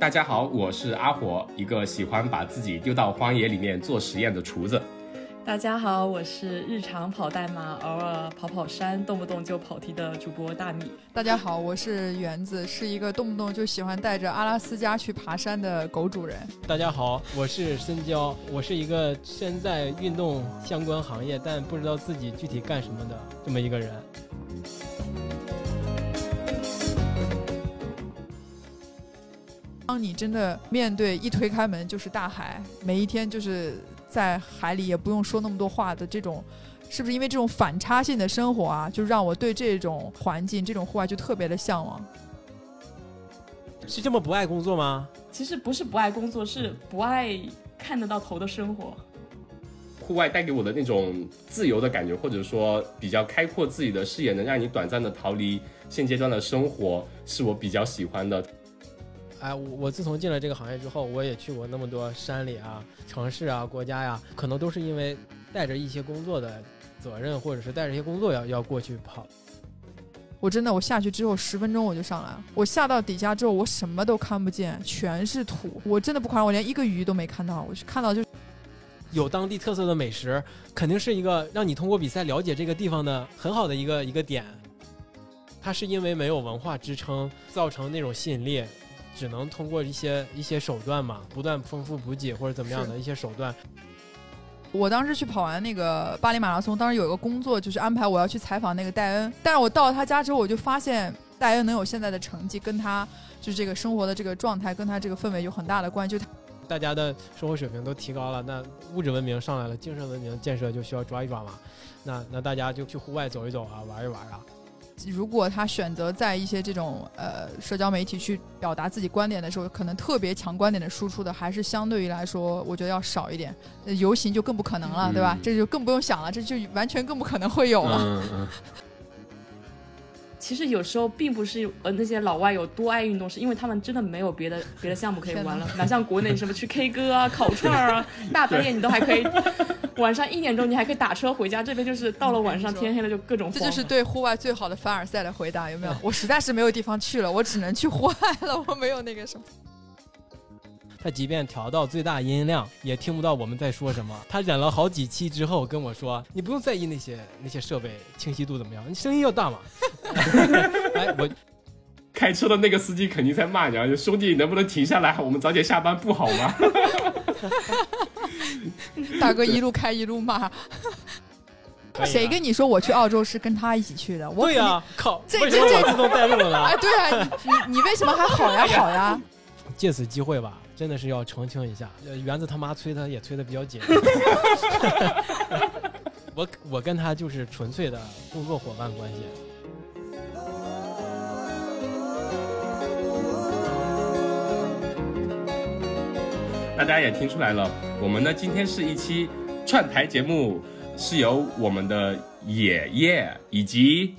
大家好，我是阿火，一个喜欢把自己丢到荒野里面做实验的厨子。大家好，我是日常跑代码，偶尔跑跑山，动不动就跑题的主播大米。大家好，我是园子，是一个动不动就喜欢带着阿拉斯加去爬山的狗主人。大家好，我是深交，我是一个身在运动相关行业，但不知道自己具体干什么的这么一个人。当你真的面对一推开门就是大海，每一天就是在海里也不用说那么多话的这种，是不是因为这种反差性的生活啊，就让我对这种环境、这种户外就特别的向往？是这么不爱工作吗？其实不是不爱工作，是不爱看得到头的生活。户外带给我的那种自由的感觉，或者说比较开阔自己的视野，能让你短暂的逃离现阶段的生活，是我比较喜欢的。哎，我我自从进了这个行业之后，我也去过那么多山里啊、城市啊、国家呀，可能都是因为带着一些工作的责任，或者是带着一些工作要要过去跑。我真的，我下去之后十分钟我就上来了。我下到底下之后，我什么都看不见，全是土。我真的不夸张，我连一个鱼都没看到。我去看到就有当地特色的美食，肯定是一个让你通过比赛了解这个地方的很好的一个一个点。它是因为没有文化支撑，造成那种吸引力。只能通过一些一些手段嘛，不断丰富补给或者怎么样的一些手段。我当时去跑完那个巴黎马拉松，当时有一个工作就是安排我要去采访那个戴恩，但是我到了他家之后，我就发现戴恩能有现在的成绩，跟他就是这个生活的这个状态，跟他这个氛围有很大的关系。就大家的生活水平都提高了，那物质文明上来了，精神文明建设就需要抓一抓嘛。那那大家就去户外走一走啊，玩一玩啊。如果他选择在一些这种呃社交媒体去表达自己观点的时候，可能特别强观点的输出的，还是相对于来说，我觉得要少一点。游行就更不可能了，对吧？这就更不用想了，这就完全更不可能会有了。其实有时候并不是呃那些老外有多爱运动，是因为他们真的没有别的 别的项目可以玩了。哪像国内什么去 K 歌啊、烤串啊，大半夜你都还可以，晚上一点钟你还可以打车回家。这边就是到了晚上 天黑了就各种。这就是对户外最好的凡尔赛的回答，有没有？我实在是没有地方去了，我只能去户外了，我没有那个什么。他即便调到最大音量，也听不到我们在说什么。他忍了好几期之后跟我说：“你不用在意那些那些设备清晰度怎么样，你声音要大嘛。”哎，我 开车的那个司机肯定在骂你啊！兄弟，能不能停下来？我们早点下班不好吗？大哥一路开一路骂。谁跟你说我去澳洲是跟他一起去的？对呀，靠！这为什么我自动带路了呢？哎，对啊，你你为什么还好呀？好呀！借此机会吧。真的是要澄清一下，园子他妈催他也催的比较紧。我我跟他就是纯粹的工作伙伴关系。大家也听出来了，我们呢今天是一期串台节目，是由我们的爷爷以及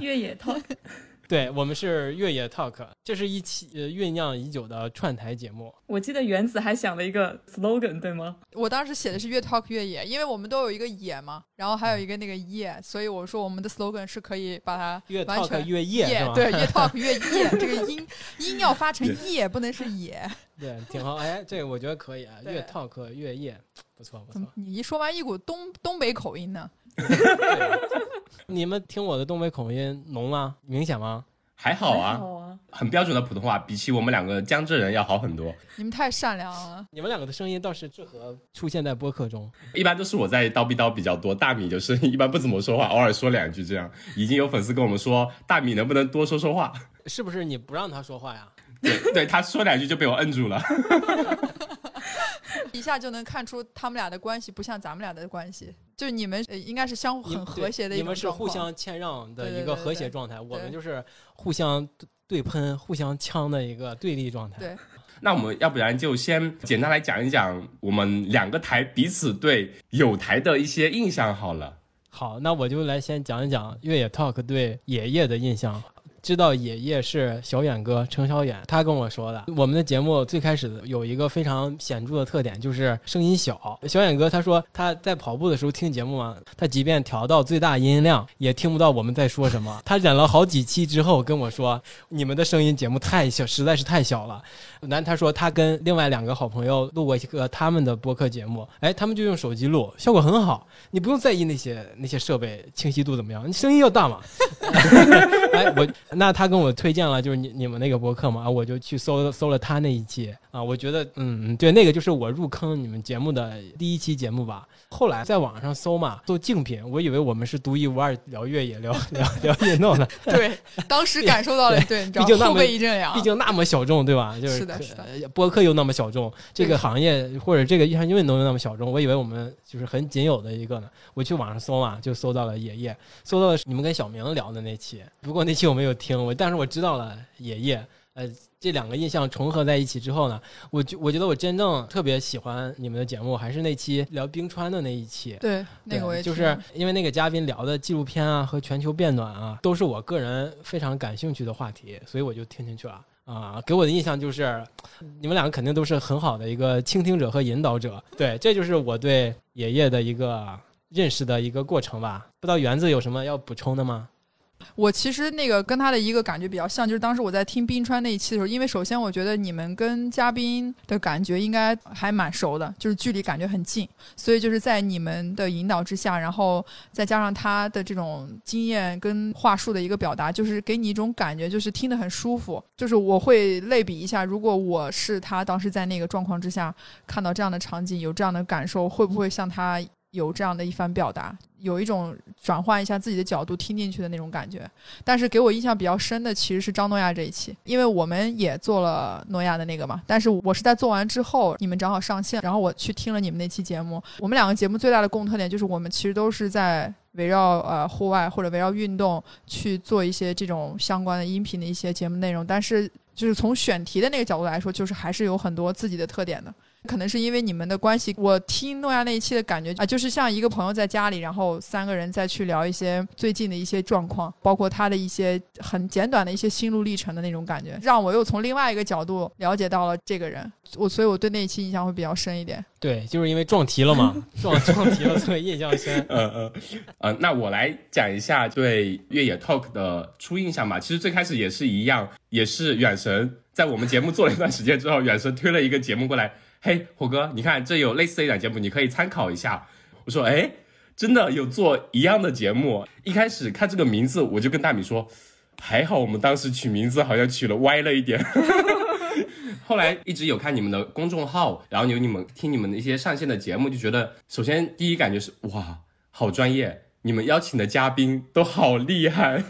越野涛。对我们是越野 talk，这是一期呃酝酿已久的串台节目。我记得原子还想了一个 slogan，对吗？我当时写的是越 talk 越野，因为我们都有一个野嘛，然后还有一个那个夜，所以我说我们的 slogan 是可以把它越 talk 越夜，对，越 talk 越夜，这个音音要发成夜，不能是野。对，挺好。哎，这个我觉得可以啊，越 talk 越夜，不错不错。你一说完一股东东北口音呢？你们听我的东北口音浓吗？明显吗？还好啊，很标准的普通话，比起我们两个江浙人要好很多。你们太善良了。你们两个的声音倒是适合出现在播客中。一般都是我在叨逼叨比较多，大米就是 一般不怎么说话，偶尔说两句这样。已经有粉丝跟我们说，大米能不能多说说话？是不是你不让他说话呀？对对，他说两句就被我摁住了。一下就能看出他们俩的关系不像咱们俩的关系，就你们应该是相互很和谐的一你们是互相谦让的一个和谐状态，我们就是互相对喷、互相呛的一个对立状态。对，那我们要不然就先简单来讲一讲我们两个台彼此对有台的一些印象好了。好，那我就来先讲一讲越野 Talk 对爷爷的印象。知道爷爷是小远哥程小远，他跟我说的。我们的节目最开始有一个非常显著的特点，就是声音小。小远哥他说他在跑步的时候听节目嘛，他即便调到最大音量，也听不到我们在说什么。他忍了好几期之后跟我说，你们的声音节目太小，实在是太小了。然后他说他跟另外两个好朋友录过一个他们的播客节目，哎，他们就用手机录，效果很好。你不用在意那些那些设备清晰度怎么样，你声音要大嘛。哎，我那他跟我推荐了就是你你们那个博客嘛，我就去搜搜了他那一期啊，我觉得嗯对，那个就是我入坑你们节目的第一期节目吧。后来在网上搜嘛，搜竞品，我以为我们是独一无二聊越野、聊聊聊运动的。对，当时感受到了，对，你知道后背一阵凉。毕竟那么小众，对吧？就是是的，是的。播客又那么小众，这个行业或者这个项运动又那么小众，我以为我们就是很仅有的一个呢。我去网上搜嘛，就搜到了爷爷，搜到了你们跟小明聊的那期。不过那期我没有听，我但是我知道了爷爷。呃，这两个印象重合在一起之后呢，我觉我觉得我真正特别喜欢你们的节目，还是那期聊冰川的那一期。对，那个我也就是因为那个嘉宾聊的纪录片啊和全球变暖啊，都是我个人非常感兴趣的话题，所以我就听进去了啊。给我的印象就是，你们两个肯定都是很好的一个倾听者和引导者。对，这就是我对爷爷的一个认识的一个过程吧。不知道园子有什么要补充的吗？我其实那个跟他的一个感觉比较像，就是当时我在听冰川那一期的时候，因为首先我觉得你们跟嘉宾的感觉应该还蛮熟的，就是距离感觉很近，所以就是在你们的引导之下，然后再加上他的这种经验跟话术的一个表达，就是给你一种感觉，就是听得很舒服。就是我会类比一下，如果我是他当时在那个状况之下看到这样的场景，有这样的感受，会不会像他？有这样的一番表达，有一种转换一下自己的角度听进去的那种感觉。但是给我印象比较深的其实是张诺亚这一期，因为我们也做了诺亚的那个嘛。但是我是在做完之后，你们正好上线，然后我去听了你们那期节目。我们两个节目最大的共特点就是我们其实都是在围绕呃户外或者围绕运动去做一些这种相关的音频的一些节目内容。但是就是从选题的那个角度来说，就是还是有很多自己的特点的。可能是因为你们的关系，我听诺亚那一期的感觉啊，就是像一个朋友在家里，然后三个人再去聊一些最近的一些状况，包括他的一些很简短的一些心路历程的那种感觉，让我又从另外一个角度了解到了这个人。我所以，我对那一期印象会比较深一点。对，就是因为撞题了嘛，撞撞题了，所以印象深。嗯嗯呃，那我来讲一下对越野 talk 的初印象吧。其实最开始也是一样，也是远神在我们节目做了一段时间之后，远神推了一个节目过来。嘿，火哥，你看这有类似的一档节目，你可以参考一下。我说，哎，真的有做一样的节目。一开始看这个名字，我就跟大米说，还好我们当时取名字好像取了歪了一点。后来一直有看你们的公众号，然后有你们听你们的一些上线的节目，就觉得首先第一感觉是哇，好专业，你们邀请的嘉宾都好厉害，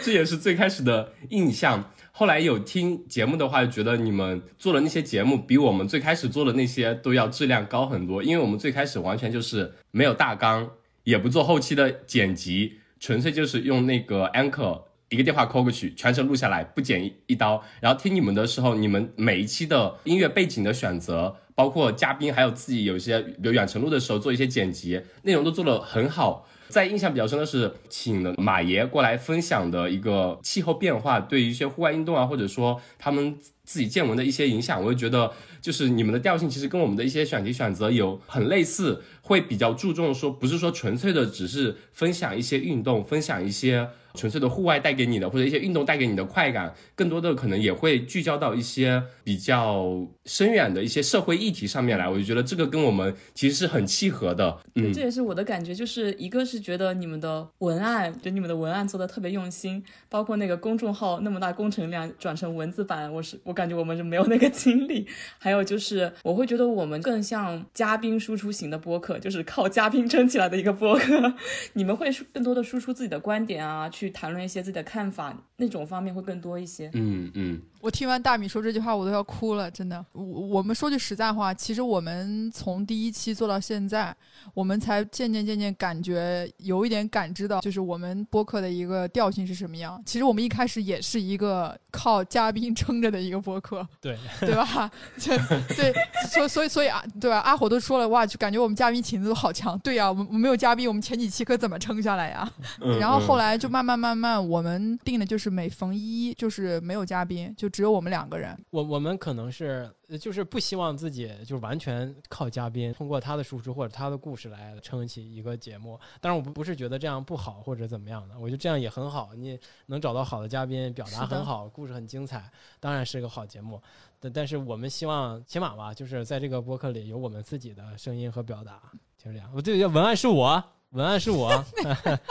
这也是最开始的印象。后来有听节目的话，就觉得你们做的那些节目比我们最开始做的那些都要质量高很多。因为我们最开始完全就是没有大纲，也不做后期的剪辑，纯粹就是用那个 Anchor 一个电话 call 过去，全程录下来，不剪一刀。然后听你们的时候，你们每一期的音乐背景的选择，包括嘉宾，还有自己有一些比如远程录的时候做一些剪辑，内容都做得很好。在印象比较深的是，请了马爷过来分享的一个气候变化对于一些户外运动啊，或者说他们自己见闻的一些影响，我就觉得就是你们的调性其实跟我们的一些选题选择有很类似，会比较注重说不是说纯粹的只是分享一些运动，分享一些。纯粹的户外带给你的，或者一些运动带给你的快感，更多的可能也会聚焦到一些比较深远的一些社会议题上面来。我就觉得这个跟我们其实是很契合的。嗯，这也是我的感觉，就是一个是觉得你们的文案，就你们的文案做的特别用心，包括那个公众号那么大工程量转成文字版，我是我感觉我们是没有那个精力。还有就是我会觉得我们更像嘉宾输出型的播客，就是靠嘉宾撑起来的一个播客。你们会更多的输出自己的观点啊。去去谈论一些自己的看法，那种方面会更多一些。嗯嗯，我听完大米说这句话，我都要哭了，真的。我我们说句实在话，其实我们从第一期做到现在，我们才渐渐渐渐感觉有一点感知到，就是我们播客的一个调性是什么样。其实我们一开始也是一个靠嘉宾撑着的一个播客，对，对吧？这对，所所以所以啊，对吧？阿火都说了，哇，就感觉我们嘉宾情子都好强。对呀、我们我们没有嘉宾，我们前几期可怎么撑下来呀？嗯然后后来来就慢慢慢慢，我们定的就是每逢一就是没有嘉宾，就只有我们两个人。我我们可能是呃就是不希望自己就完全靠嘉宾，通过他的输出或者他的故事来撑起一个节目。当然，我不不是觉得这样不好或者怎么样的，我觉得这样也很好。你能找到好的嘉宾，表达很好，故事很精彩，当然是个好节目。但但是我们希望起码吧，就是在这个播客里有我们自己的声音和表达，就是这样。我对文案是我，文案是我，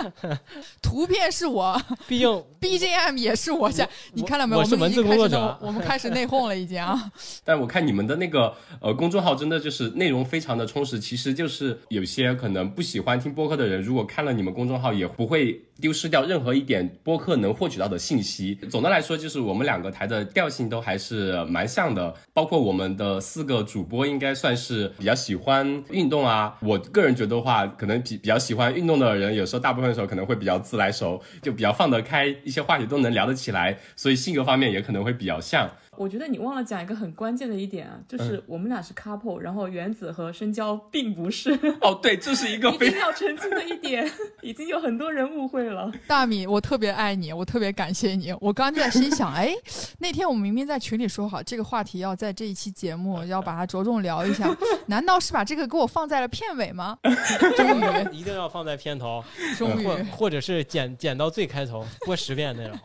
图片是我毕竟，BGM 也是我。现你看到没有？我是文字们已经开工作者始我们开始内讧了，已经啊。但我看你们的那个呃公众号真的就是内容非常的充实，其实就是有些可能不喜欢听播客的人，如果看了你们公众号，也不会丢失掉任何一点播客能获取到的信息。总的来说，就是我们两个台的调性都还是蛮像的，包括我们的四个主播应该算是比较喜欢运动啊。我个人觉得的话，可能比比较喜欢运动的人，有时候大部分时候可能会比较自来熟，就比较放得开，一些话题都能聊得起来，所以性格方面也可能会比较像。我觉得你忘了讲一个很关键的一点啊，就是我们俩是 couple，、然后原子和深交并不是，哦，对，这是一个 非一定要澄清的一点，已经有很多人误会了。大米，我特别爱你，我特别感谢你。我刚才在心想，哎，那天我们明明在群里说好这个话题要在这一期节目要把它着重聊一下，难道是把这个给我放在了片尾吗？终于，一定要放在片头，终于或，或者是剪剪到最开头播十遍那种。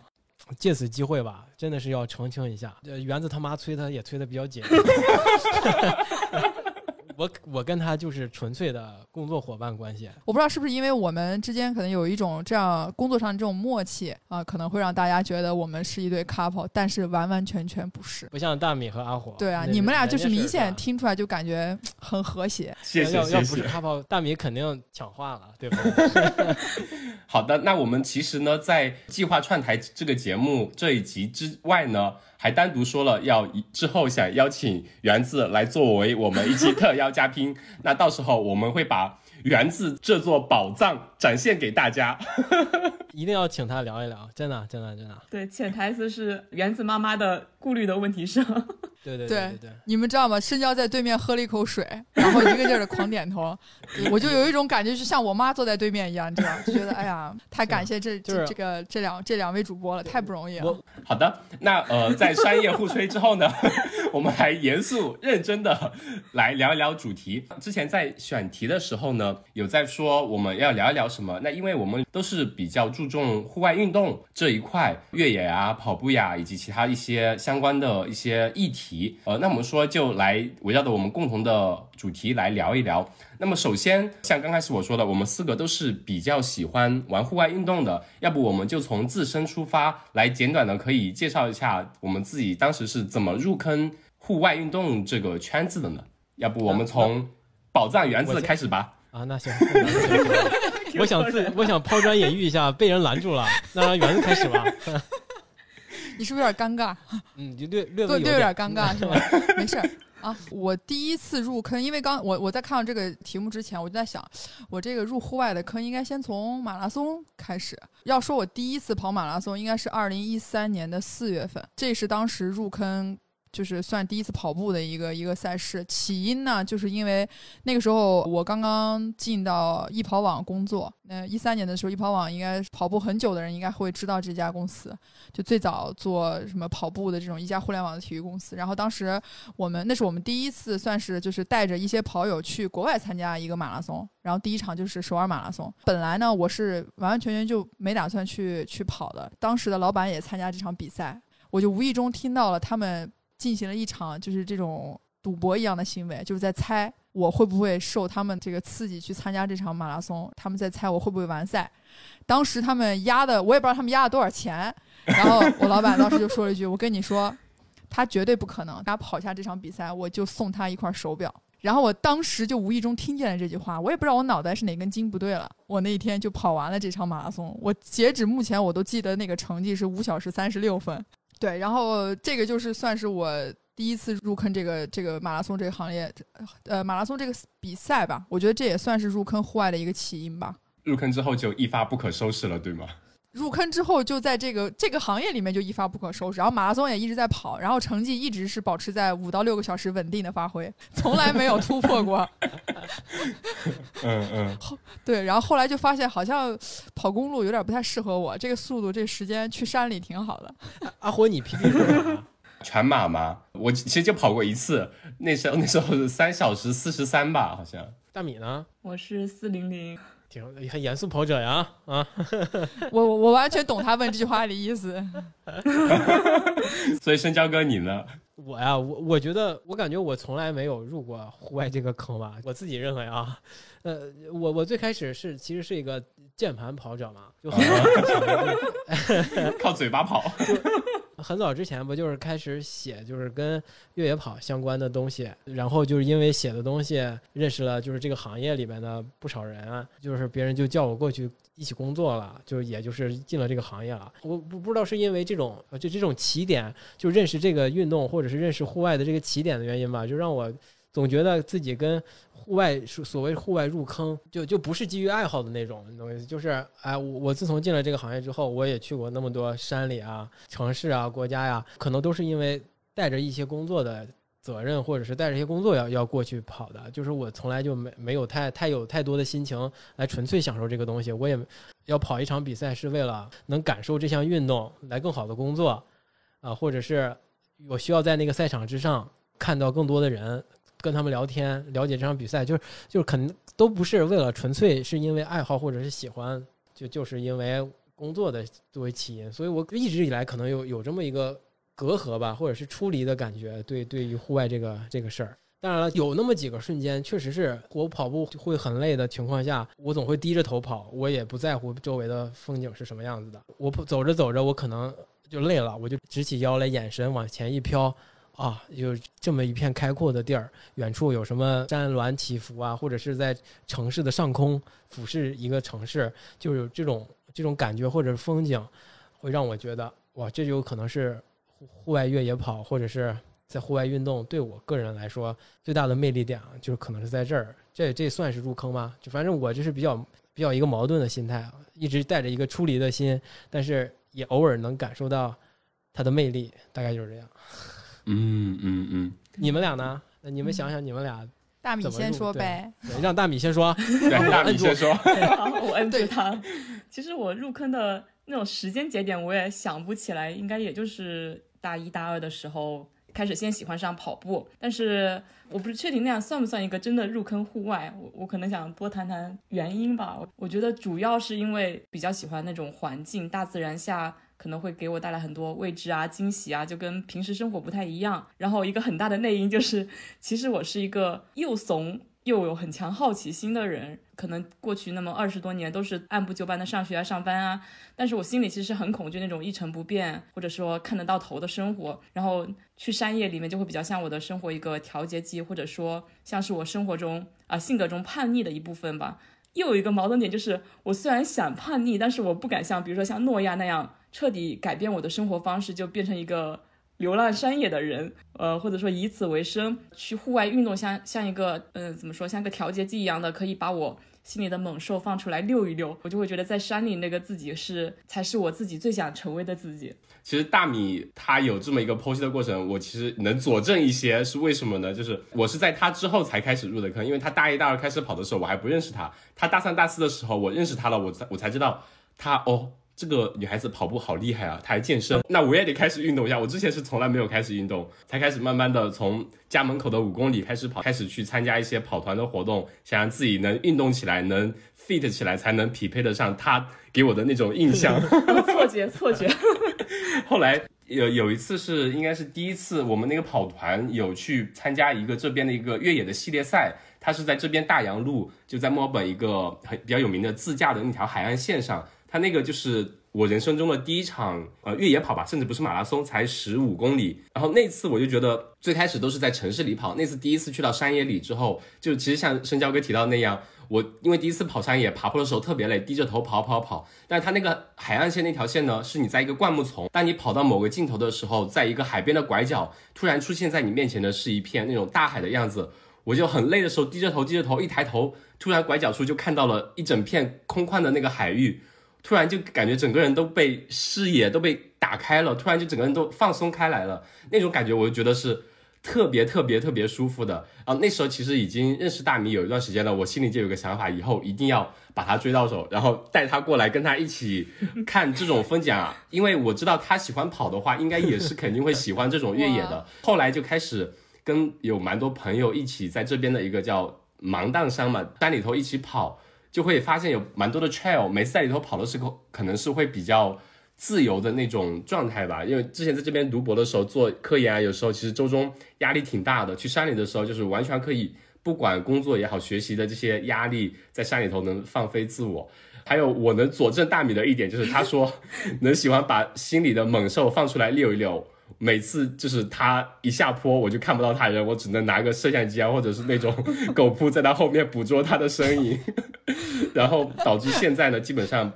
借此机会吧，真的是要澄清一下，呃园子他妈催他也催的比较紧。我我跟他就是纯粹的工作伙伴关系，我不知道是不是因为我们之间可能有一种这样工作上的这种默契啊、可能会让大家觉得我们是一对 couple，但是完完全全不是。不像大米和阿火。对啊，你们俩就是明显听出来就感觉很和谐。谢谢要要不是谢谢。couple，大米肯定抢话了，对吧？好的，那我们其实呢，在计划串台这个节目这一集之外呢，还单独说了要以之后想邀请园子来作为我们一期特邀嘉宾。那到时候我们会把园子这座宝藏展现给大家。一定要请他聊一聊，真的真的真的。对，潜台词是园子妈妈的顾虑的问题上，对对对对对。你们知道吗？深交在对面喝了一口水，然后一个劲儿的狂点头，我就有一种感觉，就像我妈坐在对面一样，你知道，就觉得 哎呀，太感谢这就是这这个这两这两位主播了，太不容易了。好的，那呃，在商业互吹之后呢，我们还严肃认真的来聊一聊主题。之前在选题的时候呢，有在说我们要聊一聊什么。那因为我们都是比较注重户外运动这一块，越野啊、跑步呀，以及其他一些相相关的一些议题。呃，那我们说就来围绕着我们共同的主题来聊一聊。那么首先，像刚开始我说的，我们四个都是比较喜欢玩户外运动的，要不我们就从自身出发，来简短的可以介绍一下我们自己当时是怎么入坑户外运动这个圈子的呢？要不我们从宝藏园子开始吧。啊，那行，那行行行 我想自我想抛砖引玉一下，被人拦住了，那让园子开始吧。你是不是有点尴尬？嗯，就略略对对，微有有点尴尬是吧？没事儿啊。我第一次入坑，因为刚我我在看到这个题目之前，我就在想，我这个入户外的坑应该先从马拉松开始。要说我第一次跑马拉松，应该是二零一三年的四月份，这是当时入坑。就是算第一次跑步的一个一个赛事，起因呢，就是因为那个时候我刚刚进到易跑网工作，那一三年的时候，易跑网应该跑步很久的人应该会知道这家公司，就最早做什么跑步的这种一家互联网的体育公司。然后当时我们那是我们第一次算是就是带着一些跑友去国外参加一个马拉松，然后第一场就是首尔马拉松。本来呢我是完完全全就没打算去去跑的，当时的老板也参加这场比赛，我就无意中听到了他们进行了一场就是这种赌博一样的行为，就是在猜我会不会受他们这个刺激去参加这场马拉松，他们在猜我会不会完赛。当时他们压的，我也不知道他们压了多少钱。然后 我老板当时就说了一句：“我跟你说，他绝对不可能，他跑下这场比赛，我就送他一块手表。”然后我当时就无意中听见了这句话，我也不知道我脑袋是哪根筋不对了。我那一天就跑完了这场马拉松，我截止目前我都记得那个成绩是五小时三十六分。对，然后这个就是算是我第一次入坑这个这个马拉松这个行业，呃，马拉松这个比赛吧，我觉得这也算是入坑户外的一个起因吧。入坑之后就一发不可收拾了，对吗？入坑之后就在这个这个行业里面就一发不可收拾，然后马拉松也一直在跑，然后成绩一直是保持在五到六个小时稳定的发挥，从来没有突破过。嗯嗯，对，然后后来就发现好像跑公路有点不太适合我，这个速度这时间去山里挺好的。阿火，你 PB 是多少？全马吗？我其实就跑过一次，那时候那时候是三小时四十三吧，好像。大米呢？我是四零零，挺很严肃跑者呀啊！我我我完全懂他问这句话的意思。所以深交哥你呢？我呀，我我觉得我感觉我从来没有入过户外这个坑吧，我自己认为啊，呃，我我最开始是其实是一个键盘跑者嘛，就很早之前就靠嘴巴跑。很早之前不就是开始写就是跟越野跑相关的东西，然后就是因为写的东西认识了就是这个行业里边的不少人，就是别人就叫我过去一起工作了，就也就是进了这个行业了。我不不知道是因为这种就这种起点就认识这个运动或者是认识户外的这个起点的原因吧，就让我总觉得自己跟户外所谓户外入坑就就不是基于爱好的那种东西，就是哎，我我自从进了这个行业之后，我也去过那么多山里啊、城市啊、国家呀，可能都是因为带着一些工作的责任，或者是带着一些工作要要过去跑的。就是我从来就没没有太太有太多的心情来纯粹享受这个东西。我也要跑一场比赛，是为了能感受这项运动，来更好的工作啊，或者是我需要在那个赛场之上看到更多的人。跟他们聊天，了解这场比赛，就是就是肯都不是为了纯粹是因为爱好或者是喜欢，就就是因为工作的作为起因，所以我一直以来可能有有这么一个隔阂吧，或者是出离的感觉，对对于户外这个这个事儿。当然了，有那么几个瞬间，确实是我跑步会很累的情况下，我总会低着头跑，我也不在乎周围的风景是什么样子的。我走着走着，我可能就累了，我就直起腰来，眼神往前一飘。啊，有这么一片开阔的地儿，远处有什么山峦起伏啊，或者是在城市的上空俯视一个城市，就有这种这种感觉或者风景，会让我觉得哇，这就可能是户外越野跑或者是在户外运动对我个人来说最大的魅力点啊，就是可能是在这儿。这这算是入坑吗？就反正我这是比较比较一个矛盾的心态啊，一直带着一个出离的心，但是也偶尔能感受到它的魅力，大概就是这样。嗯嗯嗯，你们俩呢？那你们想想，你们俩大米先说呗，让大米先说，对，大米先说，我摁住他。其实我入坑的那种时间节点，我也想不起来，应该也就是大一大二的时候开始先喜欢上跑步，但是我不是确定那样算不算一个真的入坑户外。我我可能想多谈谈原因吧。我觉得主要是因为比较喜欢那种环境，大自然下。可能会给我带来很多未知啊、惊喜啊，就跟平时生活不太一样。然后一个很大的内因就是，其实我是一个又怂又有很强好奇心的人。可能过去那么二十多年都是按部就班的上学啊、上班啊，但是我心里其实很恐惧那种一成不变或者说看得到头的生活。然后去山野里面就会比较像我的生活一个调节剂，或者说像是我生活中啊性格中叛逆的一部分吧。又有一个矛盾点就是，我虽然想叛逆，但是我不敢像比如说像诺亚那样。彻底改变我的生活方式，就变成一个流浪山野的人，呃，或者说以此为生，去户外运动，像像一个，嗯，怎么说，像个调节剂一样的，可以把我心里的猛兽放出来溜一溜，我就会觉得在山里那个自己是才是我自己最想成为的自己。其实大米他有这么一个剖析的过程，我其实能佐证一些，是为什么呢？就是我是在他之后才开始入的坑，因为他大一大二开始跑的时候，我还不认识他，他大三大四的时候我认识他了，我才我才知道他哦。这个女孩子跑步好厉害啊！她还健身，那我也得开始运动一下。我之前是从来没有开始运动，才开始慢慢的从家门口的五公里开始跑，开始去参加一些跑团的活动，想让自己能运动起来，能 fit 起来，才能匹配得上她给我的那种印象。错觉，错觉。后来有有一次是应该是第一次，我们那个跑团有去参加一个这边的一个越野的系列赛，它是在这边大洋路，就在墨尔本一个很比较有名的自驾的那条海岸线上。他那个就是我人生中的第一场呃越野跑吧，甚至不是马拉松，才十五公里。然后那次我就觉得，最开始都是在城市里跑，那次第一次去到山野里之后，就其实像深交哥提到那样，我因为第一次跑山野，爬坡的时候特别累，低着头跑跑跑。但是它那个海岸线那条线呢，是你在一个灌木丛，当你跑到某个尽头的时候，在一个海边的拐角，突然出现在你面前的是一片那种大海的样子。我就很累的时候，低着头低着头，一抬头，突然拐角处就看到了一整片空旷的那个海域。突然就感觉整个人都被视野都被打开了，突然就整个人都放松开来了，那种感觉我就觉得是特别特别特别舒服的啊。那时候其实已经认识大米有一段时间了，我心里就有个想法，以后一定要把他追到手，然后带他过来跟他一起看这种风景啊。因为我知道他喜欢跑的话，应该也是肯定会喜欢这种越野的。后来就开始跟有蛮多朋友一起在这边的一个叫芒砀山嘛，山里头一起跑。就会发现有蛮多的 trail，每次在里头跑的时候，可能是会比较自由的那种状态吧。因为之前在这边读博的时候做科研啊，有时候其实周中压力挺大的。去山里的时候，就是完全可以不管工作也好，学习的这些压力，在山里头能放飞自我。还有我能佐证大米的一点就是，他说能喜欢把心里的猛兽放出来遛一遛。每次就是他一下坡，我就看不到他人，我只能拿个摄像机啊，或者是那种狗扑在他后面捕捉他的身影，然后导致现在呢，基本上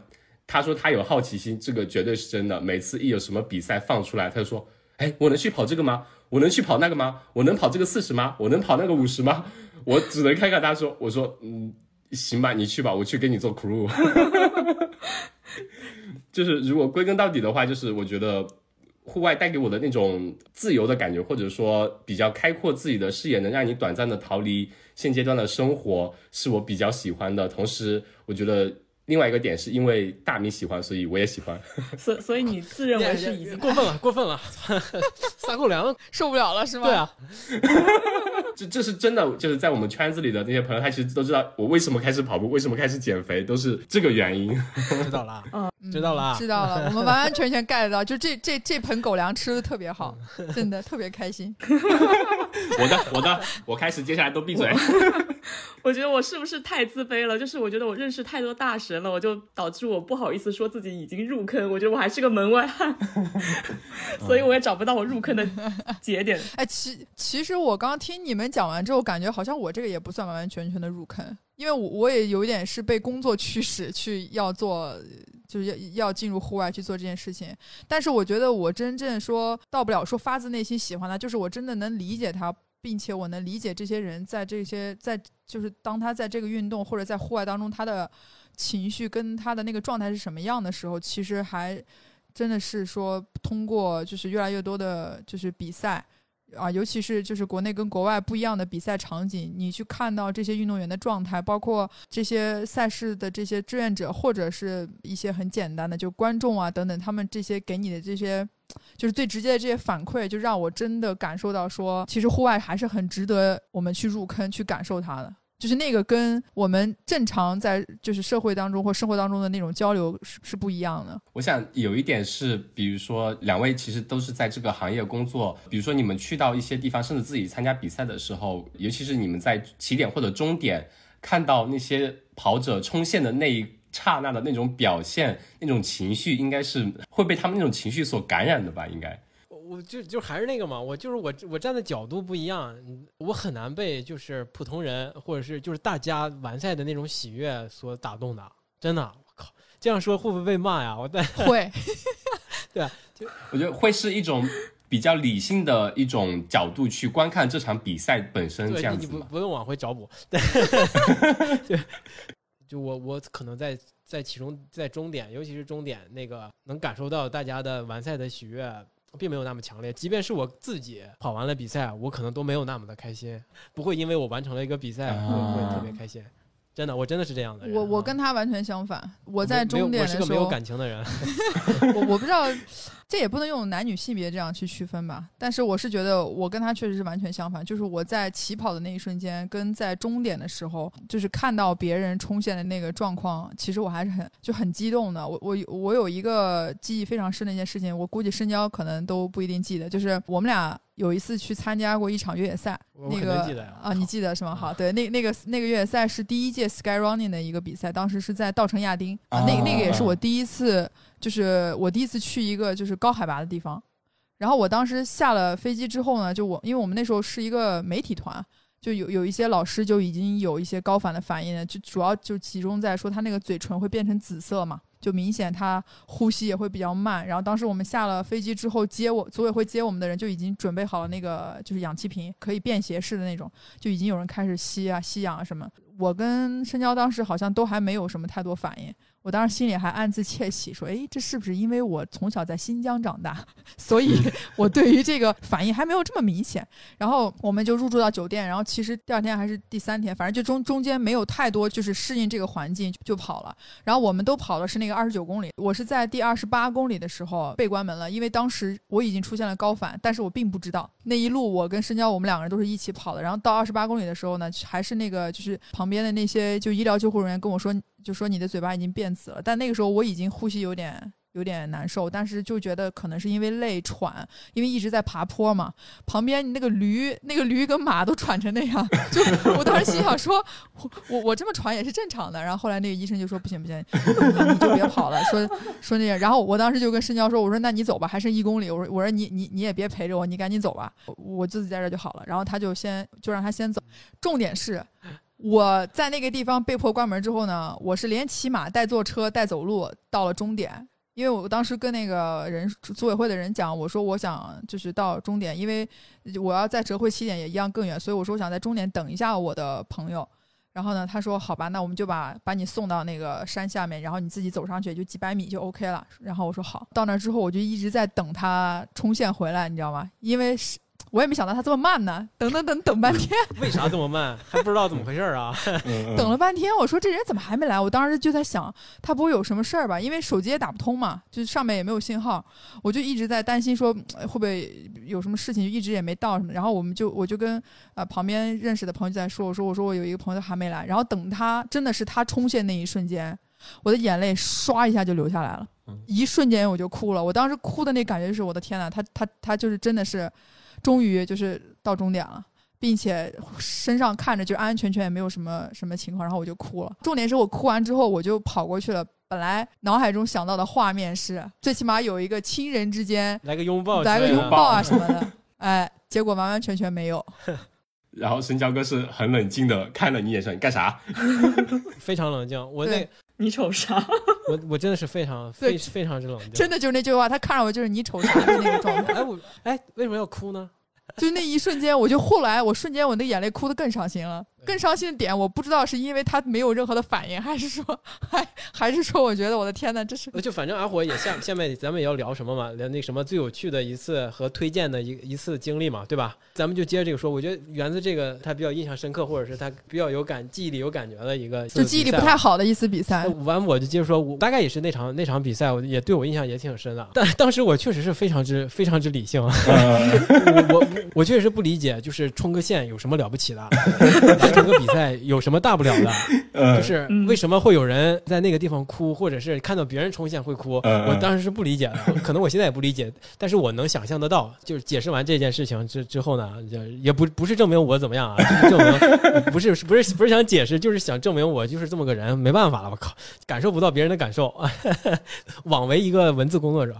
他说他有好奇心，这个绝对是真的。每次一有什么比赛放出来，他就说：“哎，我能去跑这个吗？我能去跑那个吗？我能跑这个四十吗？我能跑那个五十吗？”我只能看看他说：“我说，嗯，行吧，你去吧，我去给你做 crew。” 就是如果归根到底的话，就是我觉得。户外带给我的那种自由的感觉，或者说比较开阔自己的视野，能让你短暂的逃离现阶段的生活，是我比较喜欢的。同时，我觉得另外一个点是因为大米喜欢，所以我也喜欢。所 所以你自认为是已经 过分了，过分了，撒狗粮受不了了是吗？对啊。这这是真的，就是在我们圈子里的那些朋友，他其实都知道我为什么开始跑步，为什么开始减肥，都是这个原因。知道啦，嗯，知道啦，知道了，我们完完全全 get 到，就这这这盆狗粮吃的特别好，真的特别开心。我的我的，我开始接下来都闭嘴。我觉得我是不是太自卑了？就是我觉得我认识太多大神了，我就导致我不好意思说自己已经入坑。我觉得我还是个门外汉，所以我也找不到我入坑的节点。哎，其其实我刚听你们。讲完之后，感觉好像我这个也不算完完全全的入坑，因为我我也有点是被工作驱使去要做，就是要要进入户外去做这件事情。但是我觉得我真正说到不了说发自内心喜欢他，就是我真的能理解他，并且我能理解这些人在这些在就是当他在这个运动或者在户外当中，他的情绪跟他的那个状态是什么样的时候，其实还真的是说通过就是越来越多的就是比赛。啊，尤其是就是国内跟国外不一样的比赛场景，你去看到这些运动员的状态，包括这些赛事的这些志愿者，或者是一些很简单的就观众啊等等，他们这些给你的这些，就是最直接的这些反馈，就让我真的感受到说，其实户外还是很值得我们去入坑去感受它的。就是那个跟我们正常在就是社会当中或生活当中的那种交流是是不一样的。我想有一点是，比如说两位其实都是在这个行业工作，比如说你们去到一些地方，甚至自己参加比赛的时候，尤其是你们在起点或者终点看到那些跑者冲线的那一刹那的那种表现、那种情绪，应该是会被他们那种情绪所感染的吧？应该。我就就还是那个嘛，我就是我我站的角度不一样，我很难被就是普通人或者是就是大家完赛的那种喜悦所打动的，真的，我靠，这样说会不会被骂呀？我但会，对啊，就我觉得会是一种比较理性的一种角度去观看这场比赛本身，这样子你不不用往回找补 对，就我我可能在在其中在终点，尤其是终点那个能感受到大家的完赛的喜悦。并没有那么强烈，即便是我自己跑完了比赛，我可能都没有那么的开心，不会因为我完成了一个比赛会会特别开心。真的，我真的是这样的人。我我跟他完全相反，我在终点的时候，我是个没有感情的人。我我不知道，这也不能用男女性别这样去区分吧。但是我是觉得，我跟他确实是完全相反。就是我在起跑的那一瞬间，跟在终点的时候，就是看到别人冲线的那个状况，其实我还是很就很激动的。我我我有一个记忆非常深的一件事情，我估计深交可能都不一定记得，就是我们俩。有一次去参加过一场越野赛，那个啊，你记得是吗？好，对，那那个那个越野赛是第一届 Sky Running 的一个比赛，当时是在稻城亚丁啊，那那个也是我第一次，就是我第一次去一个就是高海拔的地方。然后我当时下了飞机之后呢，就我因为我们那时候是一个媒体团，就有有一些老师就已经有一些高反的反应了，就主要就集中在说他那个嘴唇会变成紫色嘛。就明显他呼吸也会比较慢，然后当时我们下了飞机之后接我组委会接我们的人就已经准备好了那个就是氧气瓶，可以便携式的那种，就已经有人开始吸啊吸氧啊什么。我跟深交当时好像都还没有什么太多反应，我当时心里还暗自窃喜，说：“哎，这是不是因为我从小在新疆长大，所以 我对于这个反应还没有这么明显？”然后我们就入住到酒店，然后其实第二天还是第三天，反正就中中间没有太多就是适应这个环境就跑了。然后我们都跑的是那个二十九公里，我是在第二十八公里的时候被关门了，因为当时我已经出现了高反，但是我并不知道那一路我跟深交我们两个人都是一起跑的。然后到二十八公里的时候呢，还是那个就是旁边的那些就医疗救护人员跟我说。就说你的嘴巴已经变紫了，但那个时候我已经呼吸有点有点难受，但是就觉得可能是因为累喘，因为一直在爬坡嘛。旁边你那个驴，那个驴跟马都喘成那样，就我当时心想说，我我我这么喘也是正常的。然后后来那个医生就说不行不行，你就别跑了，说说那个。然后我当时就跟申娇说，我说那你走吧，还剩一公里，我说我说你你你也别陪着我，你赶紧走吧，我自己在这就好了。然后他就先就让他先走，重点是。我在那个地方被迫关门之后呢，我是连骑马带坐车带走路到了终点，因为我当时跟那个人组委会的人讲，我说我想就是到终点，因为我要在折回起点也一样更远，所以我说我想在终点等一下我的朋友。然后呢，他说好吧，那我们就把把你送到那个山下面，然后你自己走上去就几百米就 OK 了。然后我说好，到那之后我就一直在等他冲线回来，你知道吗？因为是。我也没想到他这么慢呢，等等等等半天，为啥这么慢？还不知道怎么回事儿啊？等了半天，我说这人怎么还没来？我当时就在想，他不会有什么事儿吧？因为手机也打不通嘛，就上面也没有信号，我就一直在担心说会不会有什么事情，就一直也没到什么。然后我们就我就跟呃旁边认识的朋友在说，我说我说我有一个朋友还没来。然后等他真的是他冲线那一瞬间，我的眼泪唰一下就流下来了，一瞬间我就哭了。我当时哭的那感觉就是我的天呐，他他他就是真的是。终于就是到终点了，并且身上看着就安安全全，也没有什么什么情况，然后我就哭了。重点是我哭完之后，我就跑过去了。本来脑海中想到的画面是，最起码有一个亲人之间来个拥抱，来个拥抱啊什么的。哎，结果完完全全没有。然后神交哥是很冷静的看了你眼神，你干啥？非常冷静。我那，你瞅啥？我我真的是非常非非常之冷静。真的就是那句话，他看着我就是你瞅啥的那个状态。哎我哎，为什么要哭呢？就那一瞬间，我就后来，我瞬间我那眼泪哭的更伤心了。更伤心的点，我不知道是因为他没有任何的反应，还是说，还还是说，我觉得我的天呐，这是就反正阿火也下下面咱们也要聊什么嘛？聊那什么最有趣的一次和推荐的一一次经历嘛，对吧？咱们就接着这个说。我觉得园子这个他比较印象深刻，或者是他比较有感记忆里有感觉的一个，就记忆力不太好的一次比赛。完我就接着说，我大概也是那场那场比赛，我也对我印象也挺深的。但当时我确实是非常之非常之理性，我我确实不理解，就是冲个线有什么了不起的？整个比赛。有什么大不了的？就是为什么会有人在那个地方哭，或者是看到别人冲线会哭？我当时是不理解的，可能我现在也不理解，但是我能想象得到。就是解释完这件事情之之后呢，就也不不是证明我怎么样啊，就是证明 不是不是不是想解释，就是想证明我就是这么个人，没办法了，我靠，感受不到别人的感受，枉为一个文字工作者。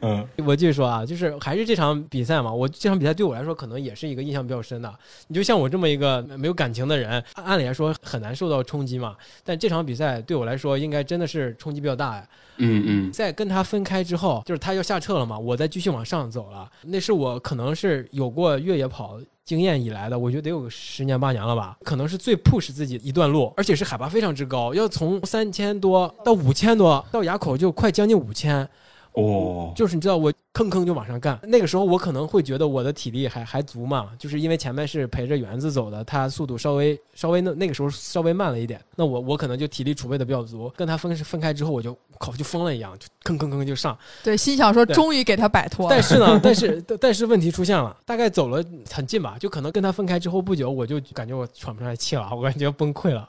嗯，我继续说啊，就是还是这场比赛嘛，我这场比赛对我来说可能也是一个印象比较深的。你就像我这么一个没有感情。的人按理来说很难受到冲击嘛，但这场比赛对我来说应该真的是冲击比较大呀。嗯嗯，在跟他分开之后，就是他要下撤了嘛，我再继续往上走了。那是我可能是有过越野跑经验以来的，我觉得得有个十年八年了吧，可能是最 push 自己一段路，而且是海拔非常之高，要从三千多到五千多，到垭口就快将近五千。哦，就是你知道我吭吭就往上干，那个时候我可能会觉得我的体力还还足嘛，就是因为前面是陪着园子走的，他速度稍微稍微那那个时候稍微慢了一点，那我我可能就体力储备的比较足，跟他分分开之后我就靠就疯了一样，就吭吭吭就上，对，心想说终于给他摆脱了，但是呢，但是但是问题出现了，大概走了很近吧，就可能跟他分开之后不久，我就感觉我喘不上来气了，我感觉崩溃了，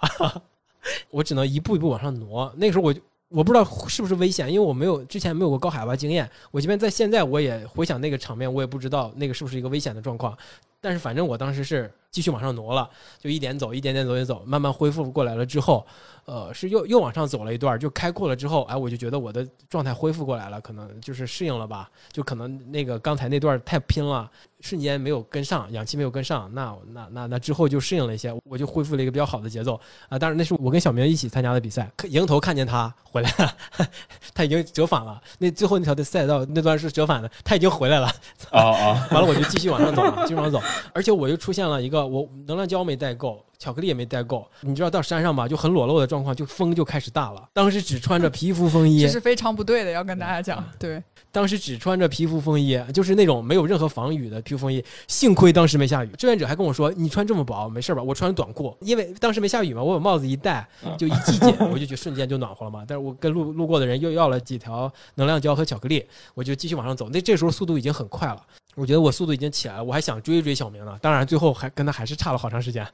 我只能一步一步往上挪，那个时候我就。我不知道是不是危险，因为我没有之前没有过高海拔经验。我即便在现在，我也回想那个场面，我也不知道那个是不是一个危险的状况。但是反正我当时是继续往上挪了，就一点走，一点点走，一点走，慢慢恢复过来了之后，呃，是又又往上走了一段，就开阔了之后，哎，我就觉得我的状态恢复过来了，可能就是适应了吧，就可能那个刚才那段太拼了。瞬间没有跟上，氧气没有跟上，那那那那之后就适应了一些，我就恢复了一个比较好的节奏啊。当然那是我跟小明一起参加的比赛，迎头看见他回来了，他已经折返了。那最后那条的赛道那段是折返的，他已经回来了。啊啊！完了我就继续往上走，继续往上走。而且我又出现了一个，我能量胶没带够，巧克力也没带够。你知道到山上吧，就很裸露的状况，就风就开始大了。当时只穿着皮肤风衣这，是非常不对的，要跟大家讲。对，当时只穿着皮肤风衣，就是那种没有任何防雨的皮肤风衣。幸亏当时没下雨，志愿者还跟我说：“你穿这么薄没事吧？”我穿短裤，因为当时没下雨嘛，我把帽子一戴，就一系紧，我就觉得瞬间就暖和了嘛。但是我跟路路过的人又要了几条能量胶和巧克力，我就继续往上走。那这时候速度已经很快了。我觉得我速度已经起来了，我还想追一追小明呢。当然，最后还跟他还是差了好长时间，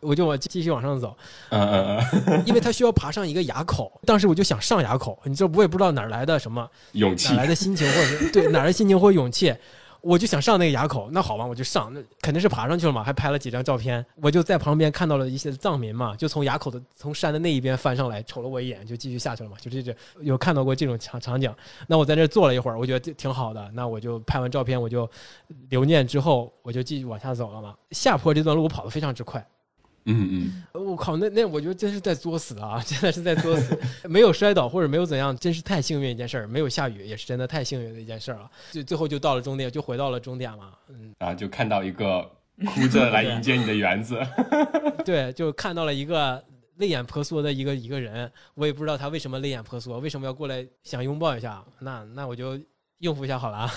我就往继续往上走。嗯嗯嗯，因为他需要爬上一个垭口，当时我就想上垭口，你这我也不知道哪来的什么勇气哪来的心情，或者是对哪来的心情或勇气，我就想上那个垭口。那好吧，我就上，那肯定是爬上去了嘛，还拍了几张照片。我就在旁边看到了一些藏民嘛，就从垭口的从山的那一边翻上来，瞅了我一眼，就继续下去了嘛。就这这有看到过这种场场景。那我在这坐了一会儿，我觉得挺好的。那我就拍完照片，我就留念之后，我就继续往下走了嘛。下坡这段路我跑得非常之快。嗯嗯，我靠，那那我觉得真是在作死啊！真的是在作死，没有摔倒或者没有怎样，真是太幸运一件事儿。没有下雨也是真的太幸运的一件事儿了。最最后就到了终点，就回到了终点嘛。嗯，然后就看到一个哭着来迎接你的园子，对，就看到了一个泪眼婆娑的一个一个人，我也不知道他为什么泪眼婆娑，为什么要过来想拥抱一下。那那我就应付一下好了啊。